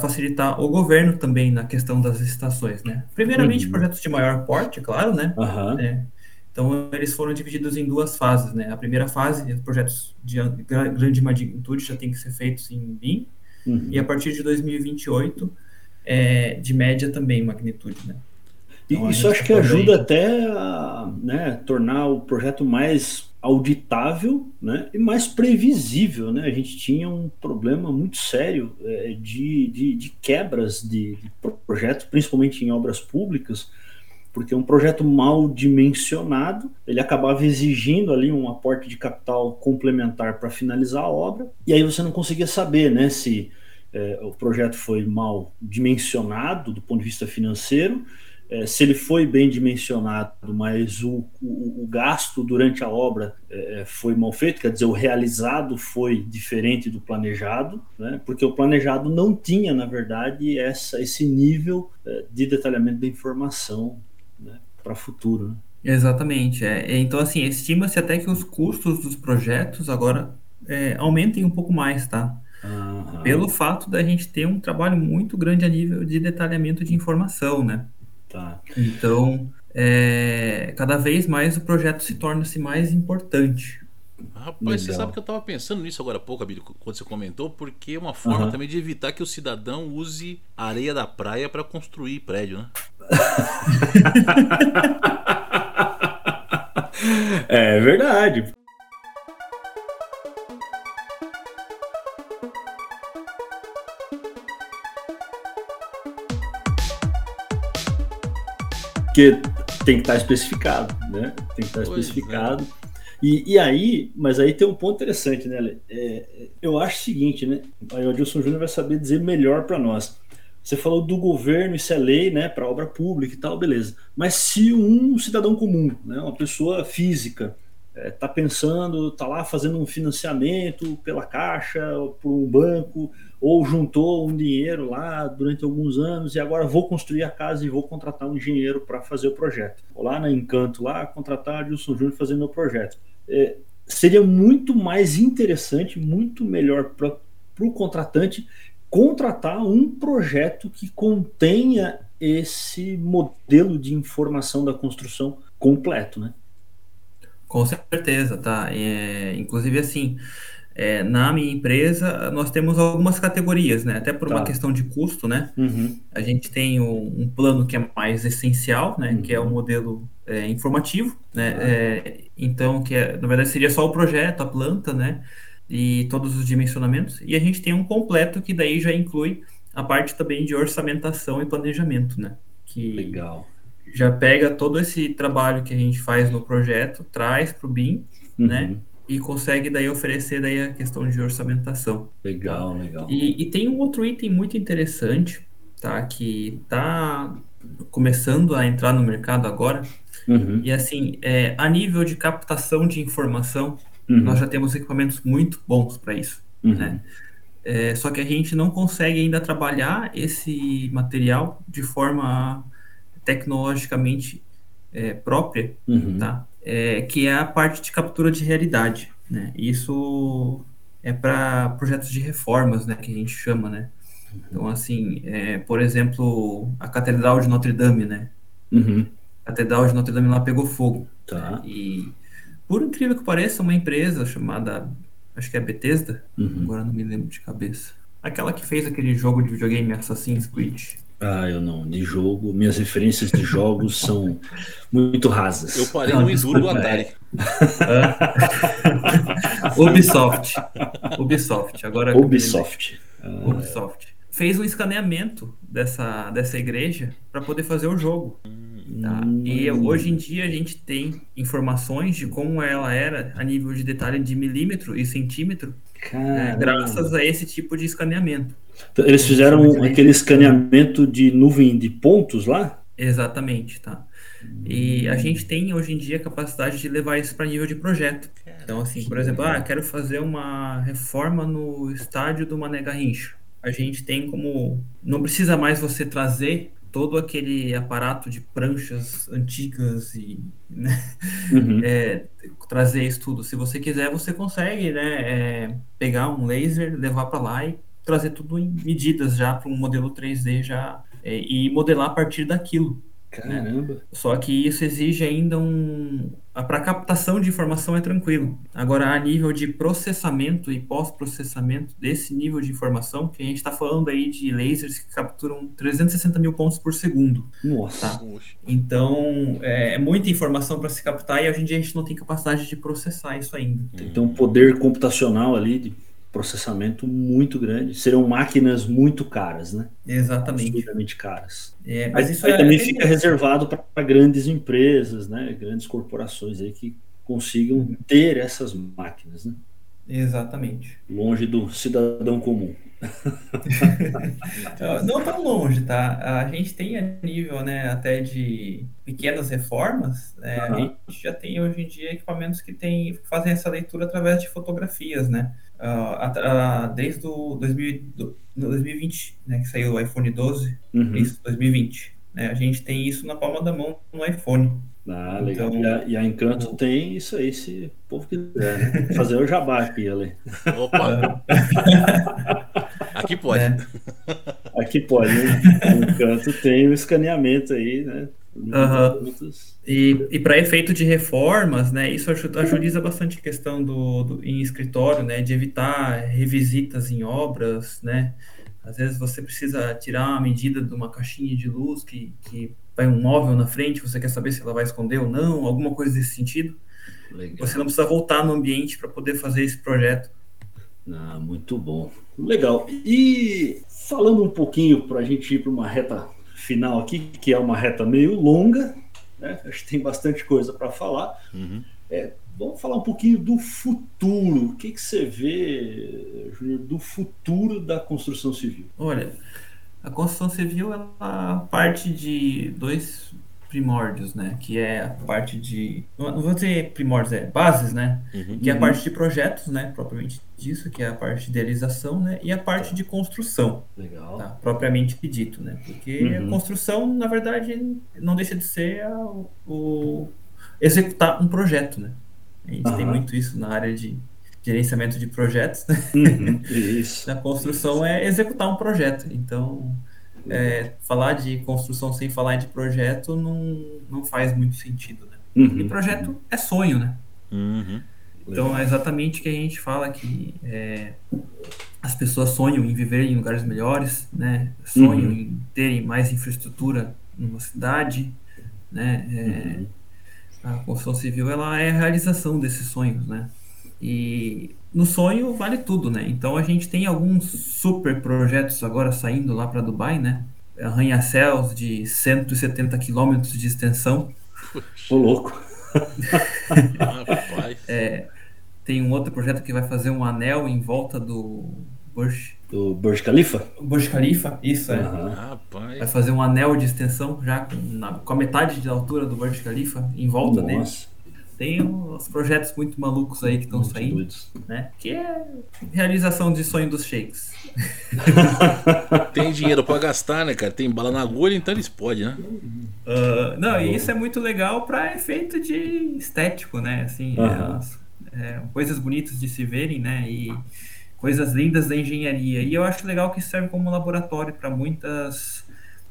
facilitar o governo também na questão das licitações, né? Primeiramente, Uhum. projetos de maior porte, claro, né? Aham. É. Então, eles foram divididos em duas fases, né? A primeira fase, os projetos de an- gra- grande magnitude já tem que ser feitos em BIM, Uhum. e a partir de 2028, é, de média também magnitude, né? Então, isso acho que ajuda podendo- até a né, tornar o projeto mais auditável né, e mais previsível. Né? A gente tinha um problema muito sério é, de, de, de quebras de, de projetos, principalmente em obras públicas, porque um projeto mal dimensionado ele acabava exigindo ali um aporte de capital complementar para finalizar a obra, e aí você não conseguia saber né, se é, o projeto foi mal dimensionado do ponto de vista financeiro, é, se ele foi bem dimensionado, mas o, o, o gasto durante a obra é, foi mal feito, quer dizer, o realizado foi diferente do planejado, né, porque o planejado não tinha, na verdade, essa, esse nível é, de detalhamento da informação né, para o futuro. Né? Exatamente. É. Então, assim, estima-se até que os custos dos projetos agora é, aumentem um pouco mais, tá? Aham. Pelo fato da gente ter um trabalho muito grande a nível de detalhamento de informação, né? Tá. Então, é, cada vez mais o projeto se torna-se mais importante. Rapaz, você Legal. sabe que eu tava pensando nisso agora há pouco, Abílio, quando você comentou, porque é uma forma Aham. também de evitar que o cidadão use a areia da praia para construir prédio, né? É verdade. Porque tem que estar especificado, né? Tem que estar Pois é. especificado. E, e aí, mas aí tem um ponto interessante, né, Lê? É, eu acho o seguinte, né? Aí o Adilson Júnior vai saber dizer melhor para nós. Você falou do governo, isso é lei, né, para obra pública e tal, beleza. Mas se um cidadão comum, né, uma pessoa física, está pensando, está lá fazendo um financiamento pela caixa, por um banco, ou juntou um dinheiro lá durante alguns anos e agora vou construir a casa e vou contratar um engenheiro para fazer o projeto. Vou lá na Encanto, lá contratar Adilson Júnior fazendo meu projeto. É, seria muito mais interessante, muito melhor para o contratante contratar um projeto que contenha esse modelo de informação da construção completo, né? Com certeza, tá? É, inclusive, assim, é, na minha empresa, nós temos algumas categorias, né? Até por uma Tá. questão de custo, né? Uhum. A gente tem um, um plano que é mais essencial, né? Uhum. Que é o modelo é, informativo, né? Tá. É, então, que é, na verdade seria só o projeto, a planta, né? E todos os dimensionamentos. E a gente tem um completo que daí já inclui a parte também de orçamentação e planejamento, né? Que Legal. Já pega todo esse trabalho que a gente faz no projeto, traz para o BIM, Uhum. né? e consegue daí oferecer daí a questão de orçamentação. Legal, legal. E, e tem um outro item muito interessante, tá? Que tá começando a entrar no mercado agora. Uhum, E assim, é, a nível de captação de informação, uhum, nós já temos equipamentos muito bons para isso. uhum. né? É, só que a gente não consegue ainda trabalhar esse material de forma tecnologicamente é, própria, Uhum. tá? É, que é a parte de captura de realidade, né? Isso é para projetos de reformas, né? Que a gente chama, né? Então, assim, é, por exemplo, a Catedral de Notre Dame, né? Uhum. A Catedral de Notre Dame lá pegou fogo. Tá. E, por incrível que pareça, uma empresa chamada, acho que é Bethesda, Uhum. agora não me lembro de cabeça. Aquela que fez aquele jogo de videogame Assassin's Creed. Ah, eu não. De jogo, minhas referências de jogos são muito rasas. Eu parei Não, no Enduro do Atari. Ubisoft. Ubisoft. Agora. Ubisoft. Ah, Ubisoft. Fez um escaneamento dessa, dessa igreja para poder fazer o jogo. Tá? E hum. hoje em dia a gente tem informações de como ela era a nível de detalhe de milímetro e centímetro, né, graças a esse tipo de escaneamento. Então, Eles fizeram aquele escaneamento de nuvem de pontos lá? Exatamente, tá? E a gente tem hoje em dia a capacidade de levar isso para nível de projeto. Então, assim, por exemplo, ah, quero fazer uma reforma no estádio do Mané Garrincha. A gente tem como. Não precisa mais você trazer todo aquele aparato de pranchas antigas e né, Uhum. é, trazer isso tudo. Se você quiser, você consegue, né, é, pegar um laser, levar para lá e trazer tudo em medidas já para um modelo 3D já é, e modelar a partir daquilo. Caramba. Só que isso exige ainda um. Para captação de informação é tranquilo. Agora, a nível de processamento e pós-processamento desse nível de informação, que a gente está falando aí de lasers que capturam 360 mil pontos por segundo. Nossa. Tá. Então, é, é muita informação para se captar e hoje em dia a gente não tem capacidade de processar isso ainda. Tem que ter um poder computacional ali de processamento muito grande. Serão máquinas muito caras, né? Exatamente. Absurdamente caras. É, mas Mas isso aí é, também fica reservado para grandes empresas, né? Grandes corporações aí que consigam ter essas máquinas, né? Exatamente. Longe do cidadão comum. Não tão longe, tá? A gente tem a nível, né, até de pequenas reformas, né? A Aham. gente já tem hoje em dia equipamentos que tem, que fazem essa leitura através de fotografias, né? At- ah, desde o 2000, do- no 2020, né, que saiu o iPhone 12, Uhum. isso, 2020. Né? A gente tem isso na palma da mão no iPhone. Ah, legal. Então- e, a, e a Encanto tem isso aí, se o povo quiser, né? Fazer o jabá aqui, Ale. Opa! Aqui pode. né? Aqui pode, né? A Encanto tem o escaneamento aí, né? Muitos- E, e para efeito de reformas, né, isso aju- agiliza bastante a questão do, do- em escritório, né, de evitar revisitas em obras, né. Às vezes você precisa tirar uma medida de uma caixinha de luz que, que vai um móvel na frente, você quer saber se ela vai esconder ou não, alguma coisa desse sentido. Legal. Você não precisa voltar no ambiente para poder fazer esse projeto. Ah, muito bom. Legal. E falando um pouquinho para a gente ir para uma reta final aqui, que é uma reta meio longa, né? Acho que tem bastante coisa para falar. Uhum. Vamos falar um pouquinho do futuro. O que, que você vê, Júnior, do futuro da construção civil? Olha, a construção civil ela parte de dois primórdios, né? Que é a parte de, não vou dizer primórdios, é bases, né? Uhum. Que é a Uhum. parte de projetos, né? Propriamente disso, que é a parte de idealização, né? E a parte de construção, Legal. tá? Propriamente dito, né? Porque Uhum. a construção, na verdade, não deixa de ser a- o executar um projeto, né? A gente tem muito isso na área de gerenciamento de projetos, né? Uhum, Isso. A construção é executar um projeto. Então, é, falar de construção sem falar de projeto não, não faz muito sentido, né? Uhum. E projeto é sonho, né? Uhum. Então, é exatamente o que a gente fala que é, as pessoas sonham em viver em lugares melhores, né? Sonham Uhum. em terem mais infraestrutura numa cidade, né? É, Uhum. a construção civil ela é a realização desses sonhos, né? E no sonho vale tudo, né? Então a gente tem alguns super projetos agora saindo lá para Dubai, né? Arranha-céus de 170 quilômetros de extensão. Ô, louco. Rapaz. tem um outro projeto que vai fazer um anel em volta do Burj. Do Burj Khalifa? Burj Khalifa, isso é. Uhum. Rapaz. Vai fazer um anel de extensão já com, na, com a metade da altura do Burj Khalifa em volta Nossa. dele. Tem uns projetos muito malucos aí que estão saindo, doidos. né? Que é realização de sonho dos shakes. Tem dinheiro para gastar, né, cara? Tem bala na agulha, então eles podem, né? Uh, não, e isso é muito legal para efeito de estético, né? Assim, uhum. é, é, coisas bonitas de se verem, né? E coisas lindas da engenharia. E eu acho legal que serve como laboratório para muitas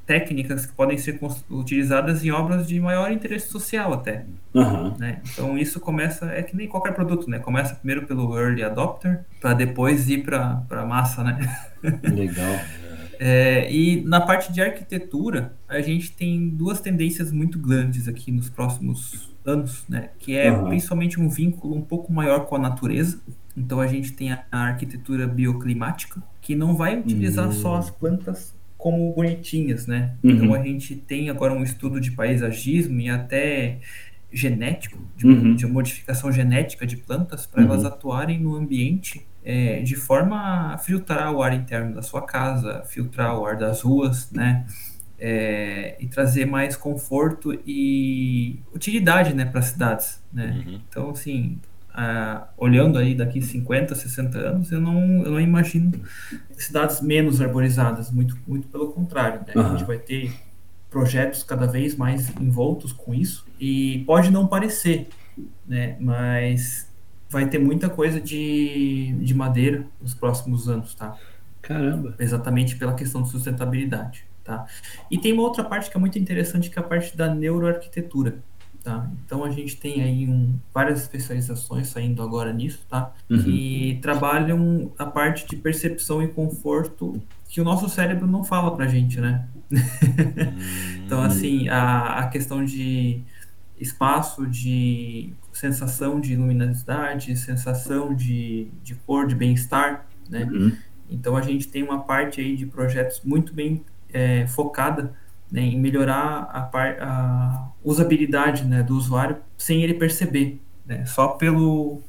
técnicas que podem ser utilizadas em obras de maior interesse social até. Uhum. Né? Então isso começa, é que nem qualquer produto, né? Começa primeiro pelo early adopter, para depois ir para a massa, né? Legal. É, e na parte de arquitetura, a gente tem duas tendências muito grandes aqui nos próximos anos, né? Que é uhum. principalmente um vínculo um pouco maior com a natureza. Então a gente tem a, a arquitetura bioclimática, que não vai utilizar uhum. só as plantas como bonitinhas, né? Uhum. Então a gente tem agora um estudo de paisagismo e até genético, de, uhum. de modificação genética de plantas, para uhum. elas atuarem no ambiente é, de forma a filtrar o ar interno da sua casa, filtrar o ar das ruas, né? É, e trazer mais conforto e utilidade né, para as cidades. Né? Uhum. Então, assim, ah, olhando aí daqui 50, 60 anos, eu não, eu não imagino cidades menos arborizadas, muito, muito pelo contrário. Né? Uhum. A gente vai ter projetos cada vez mais envoltos com isso e pode não parecer, né? mas vai ter muita coisa de, de madeira nos próximos anos, tá? Caramba! Exatamente pela questão de sustentabilidade, tá? E tem uma outra parte que é muito interessante, que é a parte da neuroarquitetura. Tá? Então a gente tem aí um, várias especializações saindo agora nisso, tá? Uhum. Que trabalham a parte de percepção e conforto que o nosso cérebro não fala pra gente, né? então, assim, a, a questão de espaço, de sensação de luminosidade, sensação de, de cor, de bem-estar, né? Uhum. Então a gente tem uma parte aí de projetos muito bem é, focada né, em melhorar a, par, a usabilidade né, do usuário sem ele perceber, né, só pelo,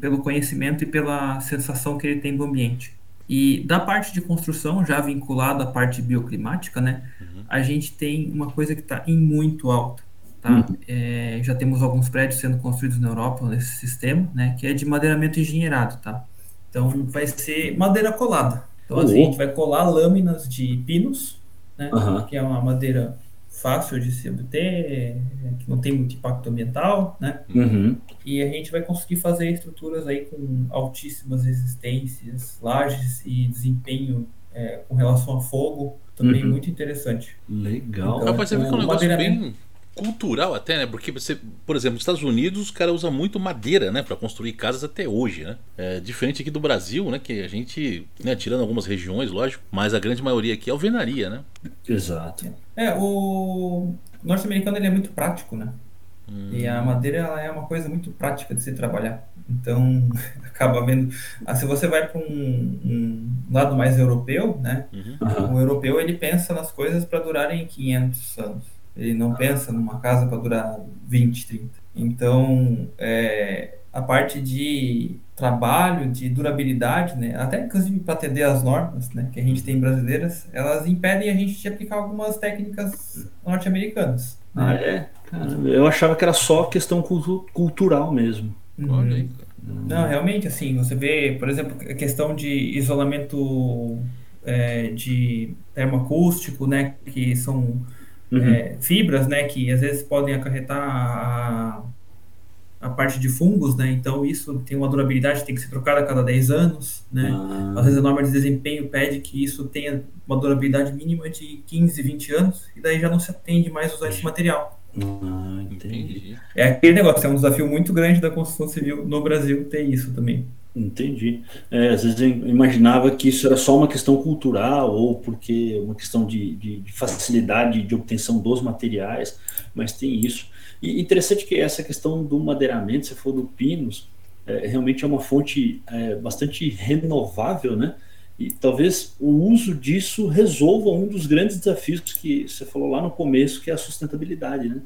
pelo conhecimento e pela sensação que ele tem do ambiente. E da parte de construção, já vinculada à parte bioclimática, né, uhum. a gente tem uma coisa que está em muito alta. Tá? Uhum. É, já temos alguns prédios sendo construídos na Europa nesse sistema, né, que é de madeiramento engenheirado. Tá? Então, vai ser madeira colada. Então, assim, a gente vai colar lâminas de pinos né? Uhum. Que é uma madeira fácil de se obter, que não tem muito impacto ambiental, né? Uhum. E a gente vai conseguir fazer estruturas aí com altíssimas resistências, lajes e desempenho é, com relação a fogo, também uhum. muito interessante. Legal. Então, Rapaz, você vê que é um negócio bem cultural até, né? Porque você, por exemplo, nos Estados Unidos, os caras usam muito madeira, né, para construir casas até hoje, né? É diferente aqui do Brasil, né, que a gente, né, tirando algumas regiões, lógico, mas a grande maioria aqui é alvenaria, né? Exato. É, o norte-americano ele é muito prático, né? Hum. E a madeira ela é uma coisa muito prática de se trabalhar. Então, acaba vendo. Ah, se você vai para um, um, lado mais europeu, né? Uhum. O europeu ele pensa nas coisas para durarem 500 anos. Ele não pensa numa casa para durar 20, 30. Então, é, a parte de trabalho, de durabilidade, né, até inclusive para atender às normas né, que a gente tem brasileiras, elas impedem a gente de aplicar algumas técnicas norte-americanas. Né? Ah, é? Caramba, eu achava que era só questão cultu cultural mesmo. Uhum. Não, realmente, assim, você vê, por exemplo, a questão de isolamento é, de termoacústico, né, que são uhum. é, fibras, né, que às vezes podem acarretar a, a parte de fungos, né, então isso tem uma durabilidade, tem que ser trocada a cada 10 anos, né, ah. às vezes a norma de desempenho pede que isso tenha uma durabilidade mínima de 15, 20 anos, e daí já não se atende mais usar esse material. Ah, entendi. É aquele negócio, é um desafio muito grande da construção civil no Brasil ter isso também. Entendi. É, às vezes eu imaginava que isso era só uma questão cultural ou porque uma questão de, de, de, facilidade de obtenção dos materiais, mas tem isso. E interessante que essa questão do madeiramento, se for do pinos, é, realmente é uma fonte é, bastante renovável, né? E talvez o uso disso resolva um dos grandes desafios que você falou lá no começo, que é a sustentabilidade, né?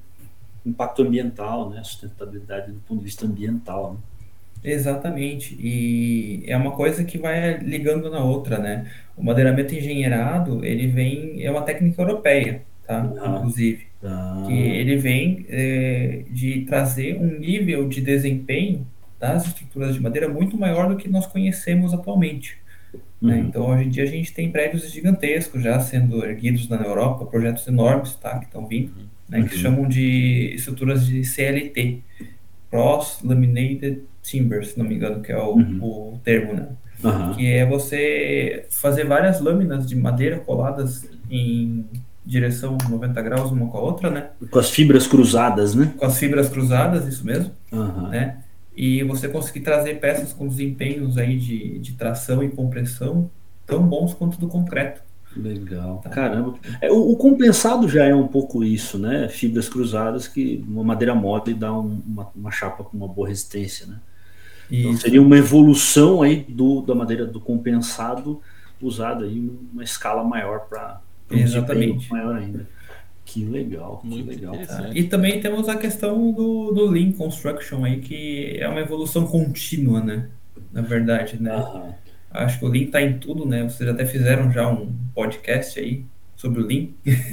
Impacto ambiental, né? Sustentabilidade do ponto de vista ambiental. Né? Exatamente. E é uma coisa que vai ligando na outra, né? O madeiramento engenheirado, ele vem, é uma técnica europeia, tá? Ah. Inclusive. Ah, Que ele vem é, de trazer um nível de desempenho das estruturas de madeira muito maior do que nós conhecemos atualmente. né? Uhum. Então, hoje em dia, a gente tem prédios gigantescos já sendo erguidos na Europa, projetos enormes, tá? Que estão vindo, né? Que Uhum. chamam de estruturas de CLT, Cross Laminated Timber, se não me engano, que é o, Uhum. o termo, né? aham. Que é você fazer várias lâminas de madeira coladas em direção 90 graus uma com a outra, né? Com as fibras cruzadas, né? Com as fibras cruzadas, isso mesmo, Aham. né? E você conseguir trazer peças com desempenhos aí de, de tração e compressão tão bons quanto do concreto. Legal. Caramba. É, o, o compensado já é um pouco isso, né? Fibras cruzadas que uma madeira mole dá um- uma, uma chapa com uma boa resistência, né? Então seria uma evolução aí do, da madeira do compensado usada aí numa escala maior para um Exatamente. maior ainda. Que legal, que Muito legal. E também temos a questão do, do Lean Construction aí, que é uma evolução contínua, né? Na verdade, né? Aham. Acho que o Lean tá em tudo, né? Vocês até fizeram já um podcast aí sobre o Lean.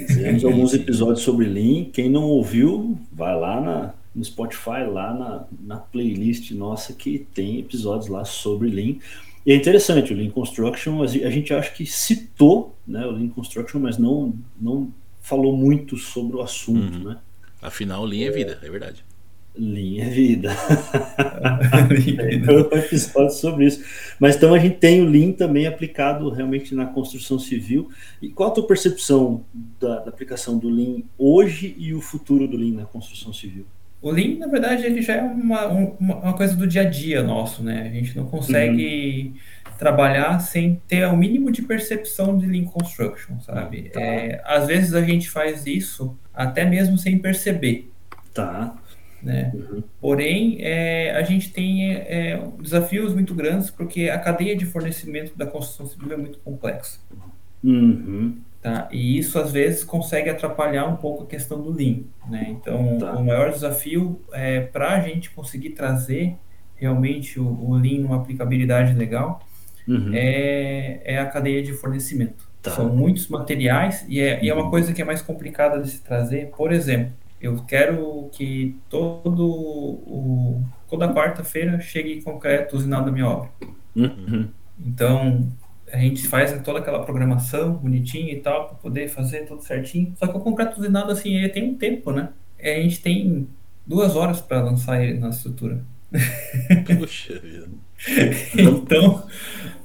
Fizemos alguns episódios sobre Lean. Quem não ouviu, vai lá na, no Spotify, lá na, na playlist nossa que tem episódios lá sobre Lean. E é interessante, o Lean Construction, a gente acha que citou né, o Lean Construction, mas não, não falou muito sobre o assunto, Uhum. né? Afinal, linha é vida, é verdade. Lean é vida. Tem um episódio sobre isso. Mas então a gente tem o Lean também aplicado realmente na construção civil. E qual a tua percepção da, da aplicação do Lean hoje e o futuro do Lean na construção civil? O Lean, na verdade, ele já é uma, um- uma, uma coisa do dia a dia nosso, né? A gente não consegue trabalhar sem ter o mínimo de percepção de Lean Construction, sabe? Tá. É, às vezes a gente faz isso até mesmo sem perceber, Tá. Né? Uhum. Porém, é, a gente tem é, desafios muito grandes porque a cadeia de fornecimento da construção civil é muito complexa. Uhum. Tá? E isso às vezes consegue atrapalhar um pouco a questão do Lean, né? Então, Tá. o maior desafio é para a gente conseguir trazer realmente o, o Lean numa aplicabilidade legal Uhum. é, é a cadeia de fornecimento. Tá. São muitos materiais e é, e é Uhum. uma coisa que é mais complicada de se trazer. Por exemplo, eu quero que todo o, toda quarta-feira chegue concreto usinado na minha obra. Uhum. Então, a gente faz toda aquela programação bonitinha e tal, para poder fazer tudo certinho. Só que o concreto usinado, assim, ele tem um tempo, né? A gente tem duas horas para lançar ele na estrutura. Puxa vida. Então,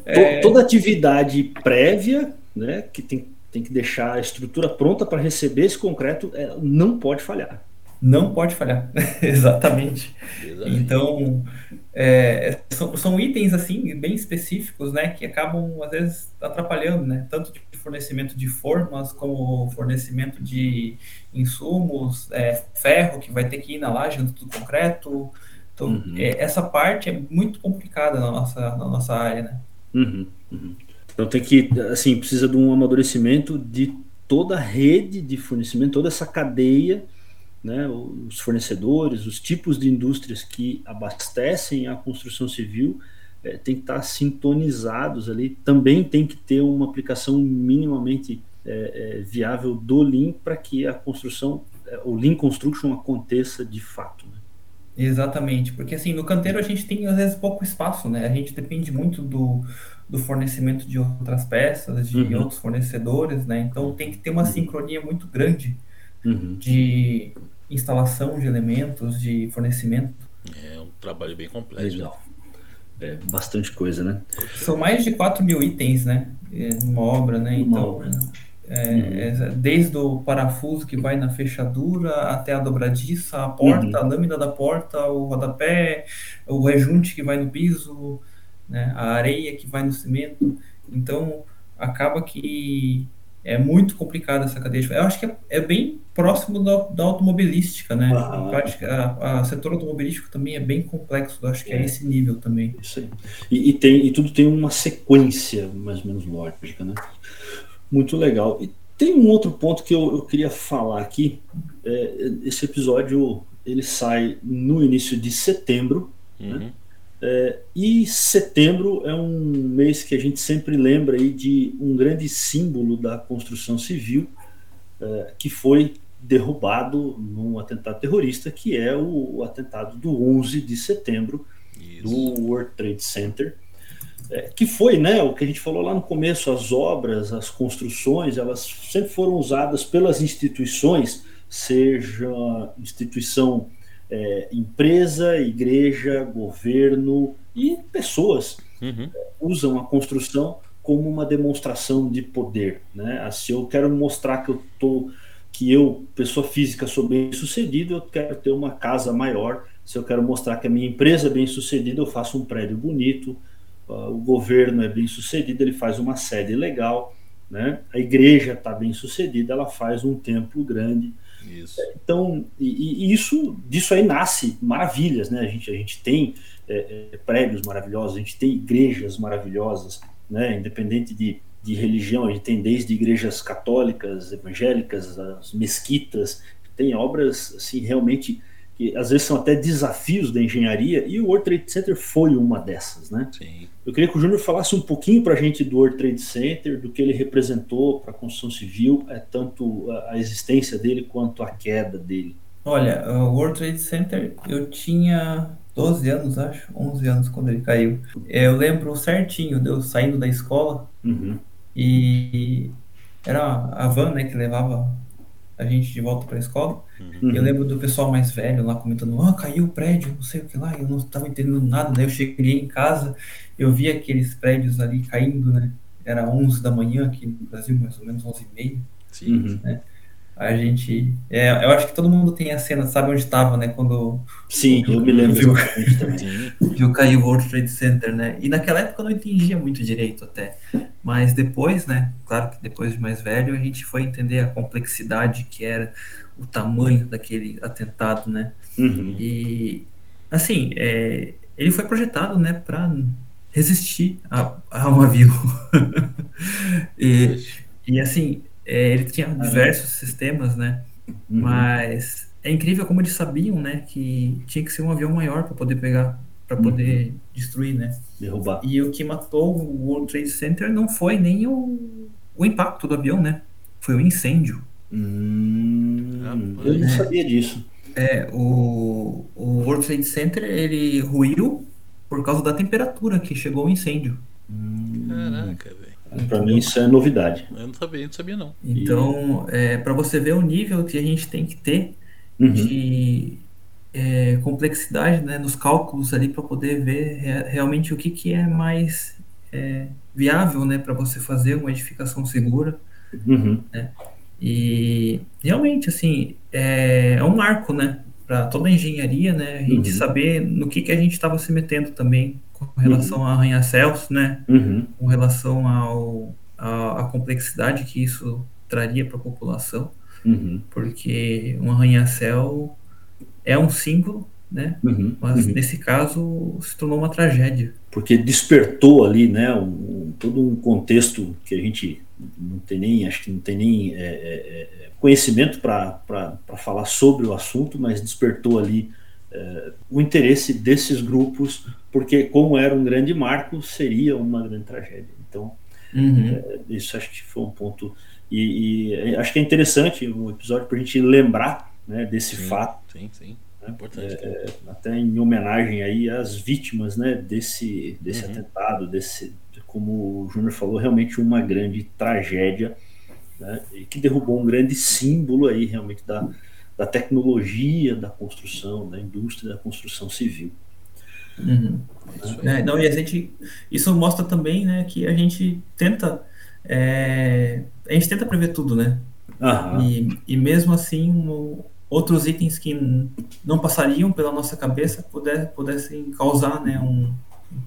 é, Toda atividade prévia, né, que tem, tem que deixar a estrutura pronta para receber esse concreto, é, não pode falhar. não pode falhar. Exatamente. Desafio. Então, é, são, são itens, assim, bem específicos, né? Que acabam, às vezes, atrapalhando, né? Tanto de fornecimento de formas, como fornecimento de insumos, é, ferro, que vai ter que ir na laje junto do concreto. Então, Uhum. é, essa parte é muito complicada na nossa, na nossa área, né? Uhum, uhum. Então tem que, assim, precisa de um amadurecimento de toda a rede de fornecimento, toda essa cadeia, né, os fornecedores, os tipos de indústrias que abastecem a construção civil, eh, tem que estar sintonizados ali. Também tem que ter uma aplicação minimamente eh, eh, viável do Lean para que a construção, o Lean Construction aconteça de fato. Né? Exatamente, porque assim, no canteiro a gente tem às vezes pouco espaço, né? A gente depende muito do, do fornecimento de outras peças, de Uhum. outros fornecedores, né? Então tem que ter uma sincronia muito grande Uhum. de instalação de elementos, de fornecimento. É um trabalho bem complexo. Legal. É, bastante coisa, né? São mais de 4 mil itens, né? é, Numa obra, né? Uma Então, obra. é, é, desde o parafuso que vai na fechadura até a dobradiça, a porta, Uhum. a lâmina da porta, o rodapé, o rejunte que vai no piso, né? A areia que vai no cimento. Então, acaba que é muito complicada essa cadeia. de- Eu acho que é, é bem próximo da, da automobilística, né? Ah. A prática- a- a setor automobilístico também é bem complexo. Eu acho que é É. esse nível também. Isso aí. E, e tem, e tudo tem uma sequência mais ou menos lógica, né? Muito legal. E tem um outro ponto que eu, eu queria falar aqui. É, esse episódio ele sai no início de setembro, Uhum. É, e setembro é um mês que a gente sempre lembra aí de um grande símbolo da construção civil é, que foi derrubado num atentado terrorista, que é o, o atentado do 11 de setembro Isso. do World Trade Center, é, que foi, né, o que a gente falou lá no começo, as obras, as construções, elas sempre foram usadas pelas instituições, seja instituição é, empresa, igreja, governo e pessoas uhum. É, usam a construção como uma demonstração de poder, né? Se eu quero mostrar que eu tô, que eu, pessoa física, sou bem sucedido, eu quero ter uma casa maior. Se eu quero mostrar que a minha empresa é bem sucedida, eu faço um prédio bonito. Uh, o governo é bem sucedido, ele faz uma sede legal, né? A igreja está bem sucedida, ela faz um templo grande. Isso. Então, e, e, isso, disso aí nasce maravilhas, né? A gente, a gente tem é, é, prédios maravilhosos, a gente tem igrejas maravilhosas, né? Independente de, de religião, a gente tem desde igrejas católicas, evangélicas, as mesquitas, tem obras assim realmente que às vezes são até desafios da engenharia, e o World Trade Center foi uma dessas, né? Sim. Eu queria que o Júnior falasse um pouquinho para a gente do World Trade Center, do que ele representou para a construção civil, é, tanto a, a existência dele quanto a queda dele. Olha, o World Trade Center, eu tinha 12 anos, acho, 11 anos quando ele caiu. Eu lembro certinho de eu saindo da escola uhum. e era a van, né, que levava a gente de volta para a escola. Uhum. Eu lembro do pessoal mais velho lá comentando: Ah, caiu o prédio, não sei o que lá. Eu não estava entendendo nada. Daí eu cheguei em casa, eu vi aqueles prédios ali caindo, né? Era 11 da manhã aqui no Brasil, mais ou menos 11 e meia. Sim. Né? A gente. É, eu acho que todo mundo tem a cena, sabe onde estava, né? Quando. Sim, eu me lembro. Viu, viu cair o World Trade Center, né? E naquela época eu não entendia muito direito até. Mas depois, né? Claro que depois de mais velho, a gente foi entender a complexidade que era o tamanho daquele atentado, né? Uhum. E. Assim, é, ele foi projetado, né? Para resistir a, a um avião. e, e assim é, ele tinha diversos sistemas, né? Uhum. Mas é incrível como eles sabiam, né, que tinha que ser um avião maior para poder pegar, para uhum. poder destruir, né? Derrubar. E o que matou o World Trade Center não foi nem o, o impacto do avião, né? Foi o incêndio. Hum, eu não sabia disso. É, o, o World Trade Center ele ruiu por causa da temperatura que chegou o incêndio. Hum. Caraca, velho. Para mim isso é novidade. Eu não sabia, não sabia não. Então, é, para você ver o nível que a gente tem que ter uhum. de é, complexidade né, nos cálculos ali para poder ver re realmente o que, que é mais é, viável né, para você fazer uma edificação segura. Uhum. Né? E realmente, assim, é, é um marco, né? Para toda a engenharia, né? A gente uhum. saber no que, que a gente estava se metendo também com relação uhum. a arranha-céus, né? Uhum. Com relação ao, a, a, complexidade que isso traria para a população, uhum. porque um arranha-céu é um símbolo, né? Uhum. Mas uhum. nesse caso se tornou uma tragédia. Porque despertou ali, né? Um, todo um contexto que a gente não tem nem, acho que não tem nem é, é, é conhecimento para falar sobre o assunto, mas despertou ali é, o interesse desses grupos, porque como era um grande marco, seria uma grande tragédia. Então, uhum. é, isso acho que foi um ponto. E, e, acho que é interessante um episódio para a gente lembrar né, desse sim, fato. Sim, sim. Né, é, até em homenagem aí às vítimas né, desse, desse uhum. atentado, desse, como o Júnior falou, realmente uma grande tragédia né, e que derrubou um grande símbolo aí realmente da, da tecnologia da construção, da indústria da construção civil. Uhum. É, não, e a gente, isso mostra também né, que a gente tenta é, a gente tenta prever tudo, né? E, e mesmo assim, outros itens que não passariam pela nossa cabeça puder, pudessem causar né, um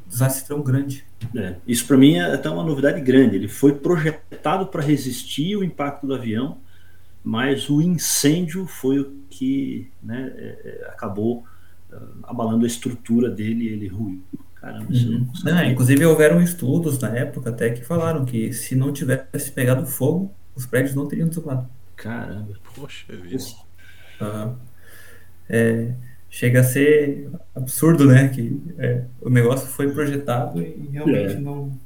desastre tão grande. É, isso para mim é até uma novidade grande. Ele foi projetado para resistir o impacto do avião, mas o incêndio foi o que né, é, é acabou abalando a estrutura dele ele ruiu. Caramba, uhum. não, não inclusive houveram estudos na época até que falaram que se não tivesse pegado fogo, os prédios não teriam desabado. Caramba. Poxa vida. Uhum. É, chega a ser absurdo, né? Que é, o negócio foi projetado e realmente É. não.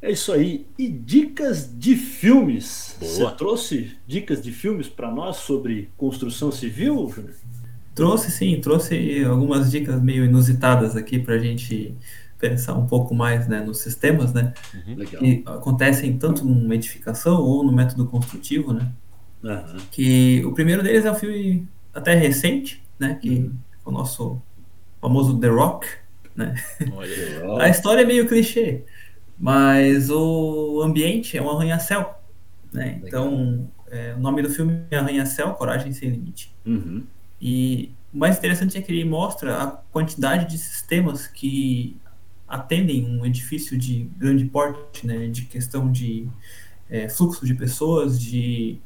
É isso aí. E dicas de filmes. Boa. Você trouxe dicas de filmes para nós sobre construção civil, Júnior? Trouxe sim, trouxe algumas dicas meio inusitadas aqui para a gente pensar um pouco mais né, nos sistemas, né? Legal. Que acontecem tanto numa edificação ou no método construtivo, né? Aham. Que o primeiro deles é um filme até recente, né? Que é o nosso famoso The Rock, né? Olha, Legal. A história é meio clichê, mas o ambiente é um arranha-céu, né? Então, é, o nome do filme é Arranha-céu, Coragem Sem Limite. Uhum. E o mais interessante é que ele mostra a quantidade de sistemas que atendem um edifício de grande porte, né, de questão de é, fluxo de pessoas, de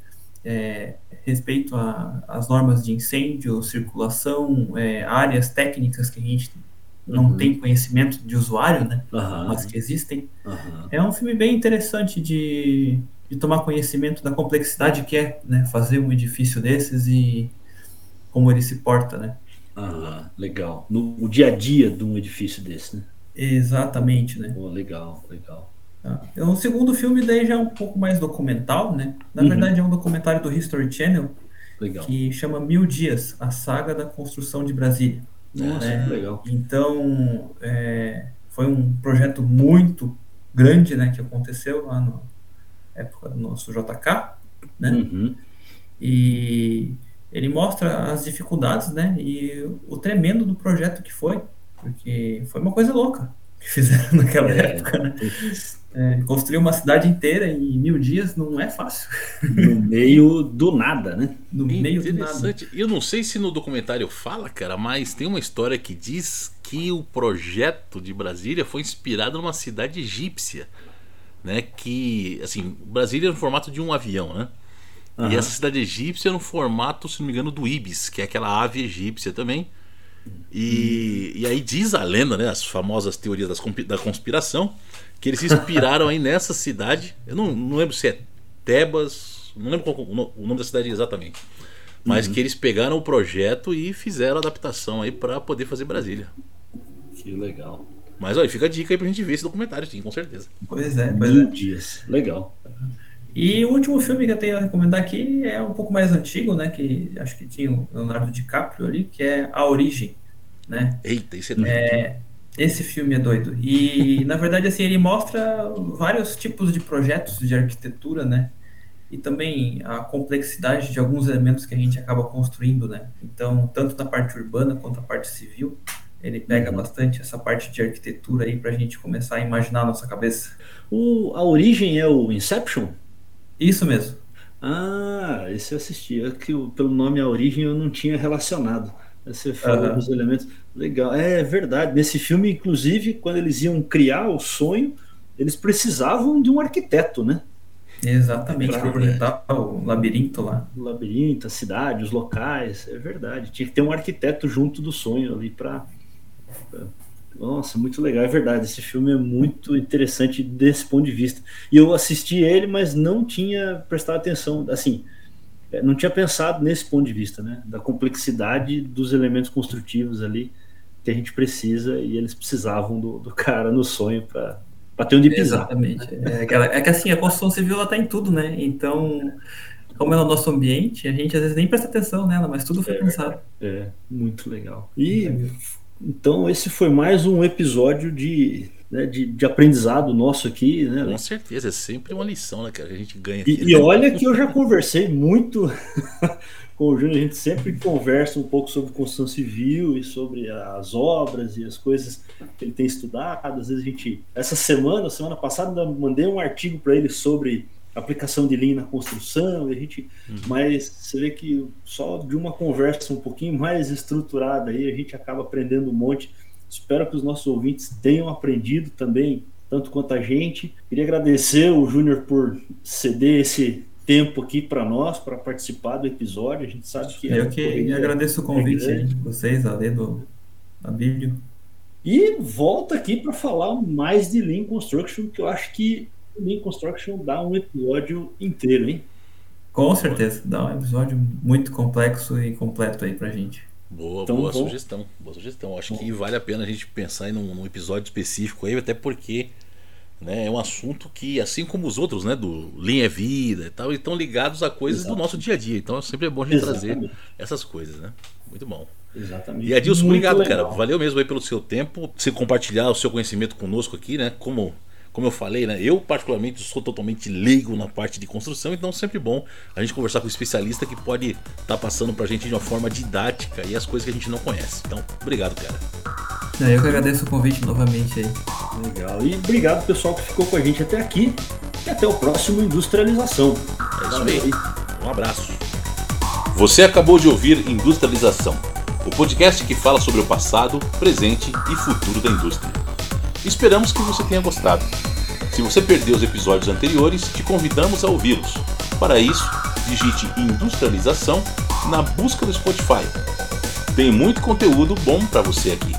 é, respeito às normas de incêndio, circulação, é, áreas técnicas que a gente não Uhum. tem conhecimento de usuário, né, Aham. mas que existem. Aham. É um filme bem interessante de, de tomar conhecimento da complexidade que é né, fazer um edifício desses e como ele se porta, né? Aham. Legal. No o dia a dia de um edifício desse, né? Exatamente, né? Pô, legal, legal. Então, o segundo filme daí já é um pouco mais documental, né? Na Uhum. verdade é um documentário do History Channel Legal. que chama Mil Dias, a saga da construção de Brasília. Nossa, É. que legal. Então, é, foi um projeto muito grande, né, que aconteceu lá na época do nosso JK, né? Uhum. E ele mostra as dificuldades, né? E o tremendo do projeto que foi, porque foi uma coisa louca que fizeram naquela É. época, né? É, construir uma cidade inteira em mil dias não é fácil, No meio do nada, né? no meio do nada. Interessante. Eu não sei se no documentário fala, cara, mas tem uma história que diz que o projeto de Brasília foi inspirado numa cidade egípcia, né? Que, assim, Brasília é no formato de um avião, né? E Aham. essa cidade egípcia é no formato, se não me engano, do Ibis, que é aquela ave egípcia também. E, e aí diz a lenda, né? As famosas teorias das da conspiração, que eles se inspiraram aí nessa cidade. Eu não, não lembro se é Tebas, não lembro qual o no- o nome da cidade exatamente. Mas que eles pegaram o projeto e fizeram a adaptação aí pra poder fazer Brasília. Que legal. Mas olha, fica a dica aí pra gente ver esse documentário, sim, com certeza. Pois é, pois Mil é. dias. Legal. E o último filme que eu tenho a recomendar aqui é um pouco mais antigo, né? Que acho que tinha o Leonardo DiCaprio ali, que é A Origem, né? Eita, isso é. Esse filme é doido. E, na verdade, assim, ele mostra vários tipos de projetos de arquitetura, né? E também a complexidade de alguns elementos que a gente acaba construindo, né? Então, tanto na parte urbana quanto na parte civil, ele pega Uhum. bastante essa parte de arquitetura aí pra gente começar a imaginar a nossa cabeça. O, a origem é o Inception? Isso mesmo. Ah, esse eu assisti. É que pelo nome A Origem eu não tinha relacionado. Você falou Aham. dos elementos. Legal. É verdade. Nesse filme, inclusive, quando eles iam criar o sonho, eles precisavam de um arquiteto, né? Exatamente, para projetar o labirinto lá. O labirinto, a cidade, os locais. É verdade. Tinha que ter um arquiteto junto do sonho ali para. Nossa, muito legal. É verdade. Esse filme é muito interessante desse ponto de vista. E eu assisti ele, mas não tinha prestado atenção. Assim, é, não tinha pensado nesse ponto de vista, né? Da complexidade dos elementos construtivos ali que a gente precisa e eles precisavam do, do cara no sonho para ter onde pisar. Exatamente. É, é que assim, a construção civil ela tá em tudo, né? Então, como é o nosso ambiente, a gente às vezes nem presta atenção nela, mas tudo foi É. pensado. É, muito legal. E então esse foi mais um episódio de, né, de, de aprendizado nosso aqui, né? Com certeza, é sempre uma lição, né, cara, que a gente ganha aqui. E, e olha que eu já conversei muito com o Júnior, a gente sempre conversa um pouco sobre construção civil e sobre as obras e as coisas que ele tem estudado. Às vezes a gente. Essa semana, semana passada, mandei um artigo para ele sobre aplicação de Lean na construção, a gente, mas você vê que só de uma conversa um pouquinho mais estruturada aí, a gente acaba aprendendo um monte. Espero que os nossos ouvintes tenham aprendido também, tanto quanto a gente. Queria agradecer o Júnior por ceder esse tempo aqui para nós, para participar do episódio. A gente sabe que é Eu uma que agradeço o convite aí de vocês, a do da Bíblia. E volta aqui para falar mais de Lean Construction, que eu acho que Lean Construction dá um episódio inteiro, hein? Com certeza, dá um episódio muito complexo e completo aí pra gente. Boa, então, boa sugestão. Boa sugestão. Acho bom. que vale a pena a gente pensar em num, num episódio específico aí, até porque né, é um assunto que, assim como os outros, né, do linha vida e tal, estão ligados a coisas Exato. do nosso dia a dia. Então sempre é bom a gente Exatamente. trazer essas coisas, né? Muito bom. Exatamente. E Adilson, Muito obrigado, legal. cara. Valeu mesmo aí pelo seu tempo, você compartilhar o seu conhecimento conosco aqui, né? Como como eu falei, né? Eu particularmente sou totalmente leigo na parte de construção, então é sempre bom a gente conversar com um especialista que pode estar tá passando pra gente de uma forma didática e as coisas que a gente não conhece. Então, obrigado, cara. Eu que agradeço o convite novamente aí. Legal. E obrigado pessoal que ficou com a gente até aqui. E até o próximo Industrialização. É isso aí. Um abraço. Você acabou de ouvir Industrialização, o podcast que fala sobre o passado, presente e futuro da indústria. Esperamos que você tenha gostado. Se você perdeu os episódios anteriores, te convidamos a ouvi-los. Para isso, digite Industrialização na busca do Spotify. Tem muito conteúdo bom para você aqui.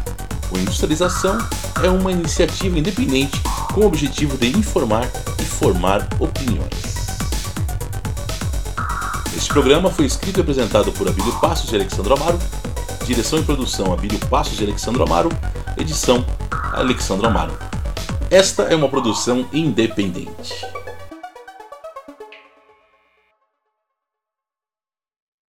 O Industrialização é uma iniciativa independente com o objetivo de informar e formar opiniões. Este programa foi escrito e apresentado por Abílio Passos e Alexandre Amaro. Direção e produção Abílio Passos e Alexandre Amaro. Edição Alexandre Amaro. Esta é uma produção independente.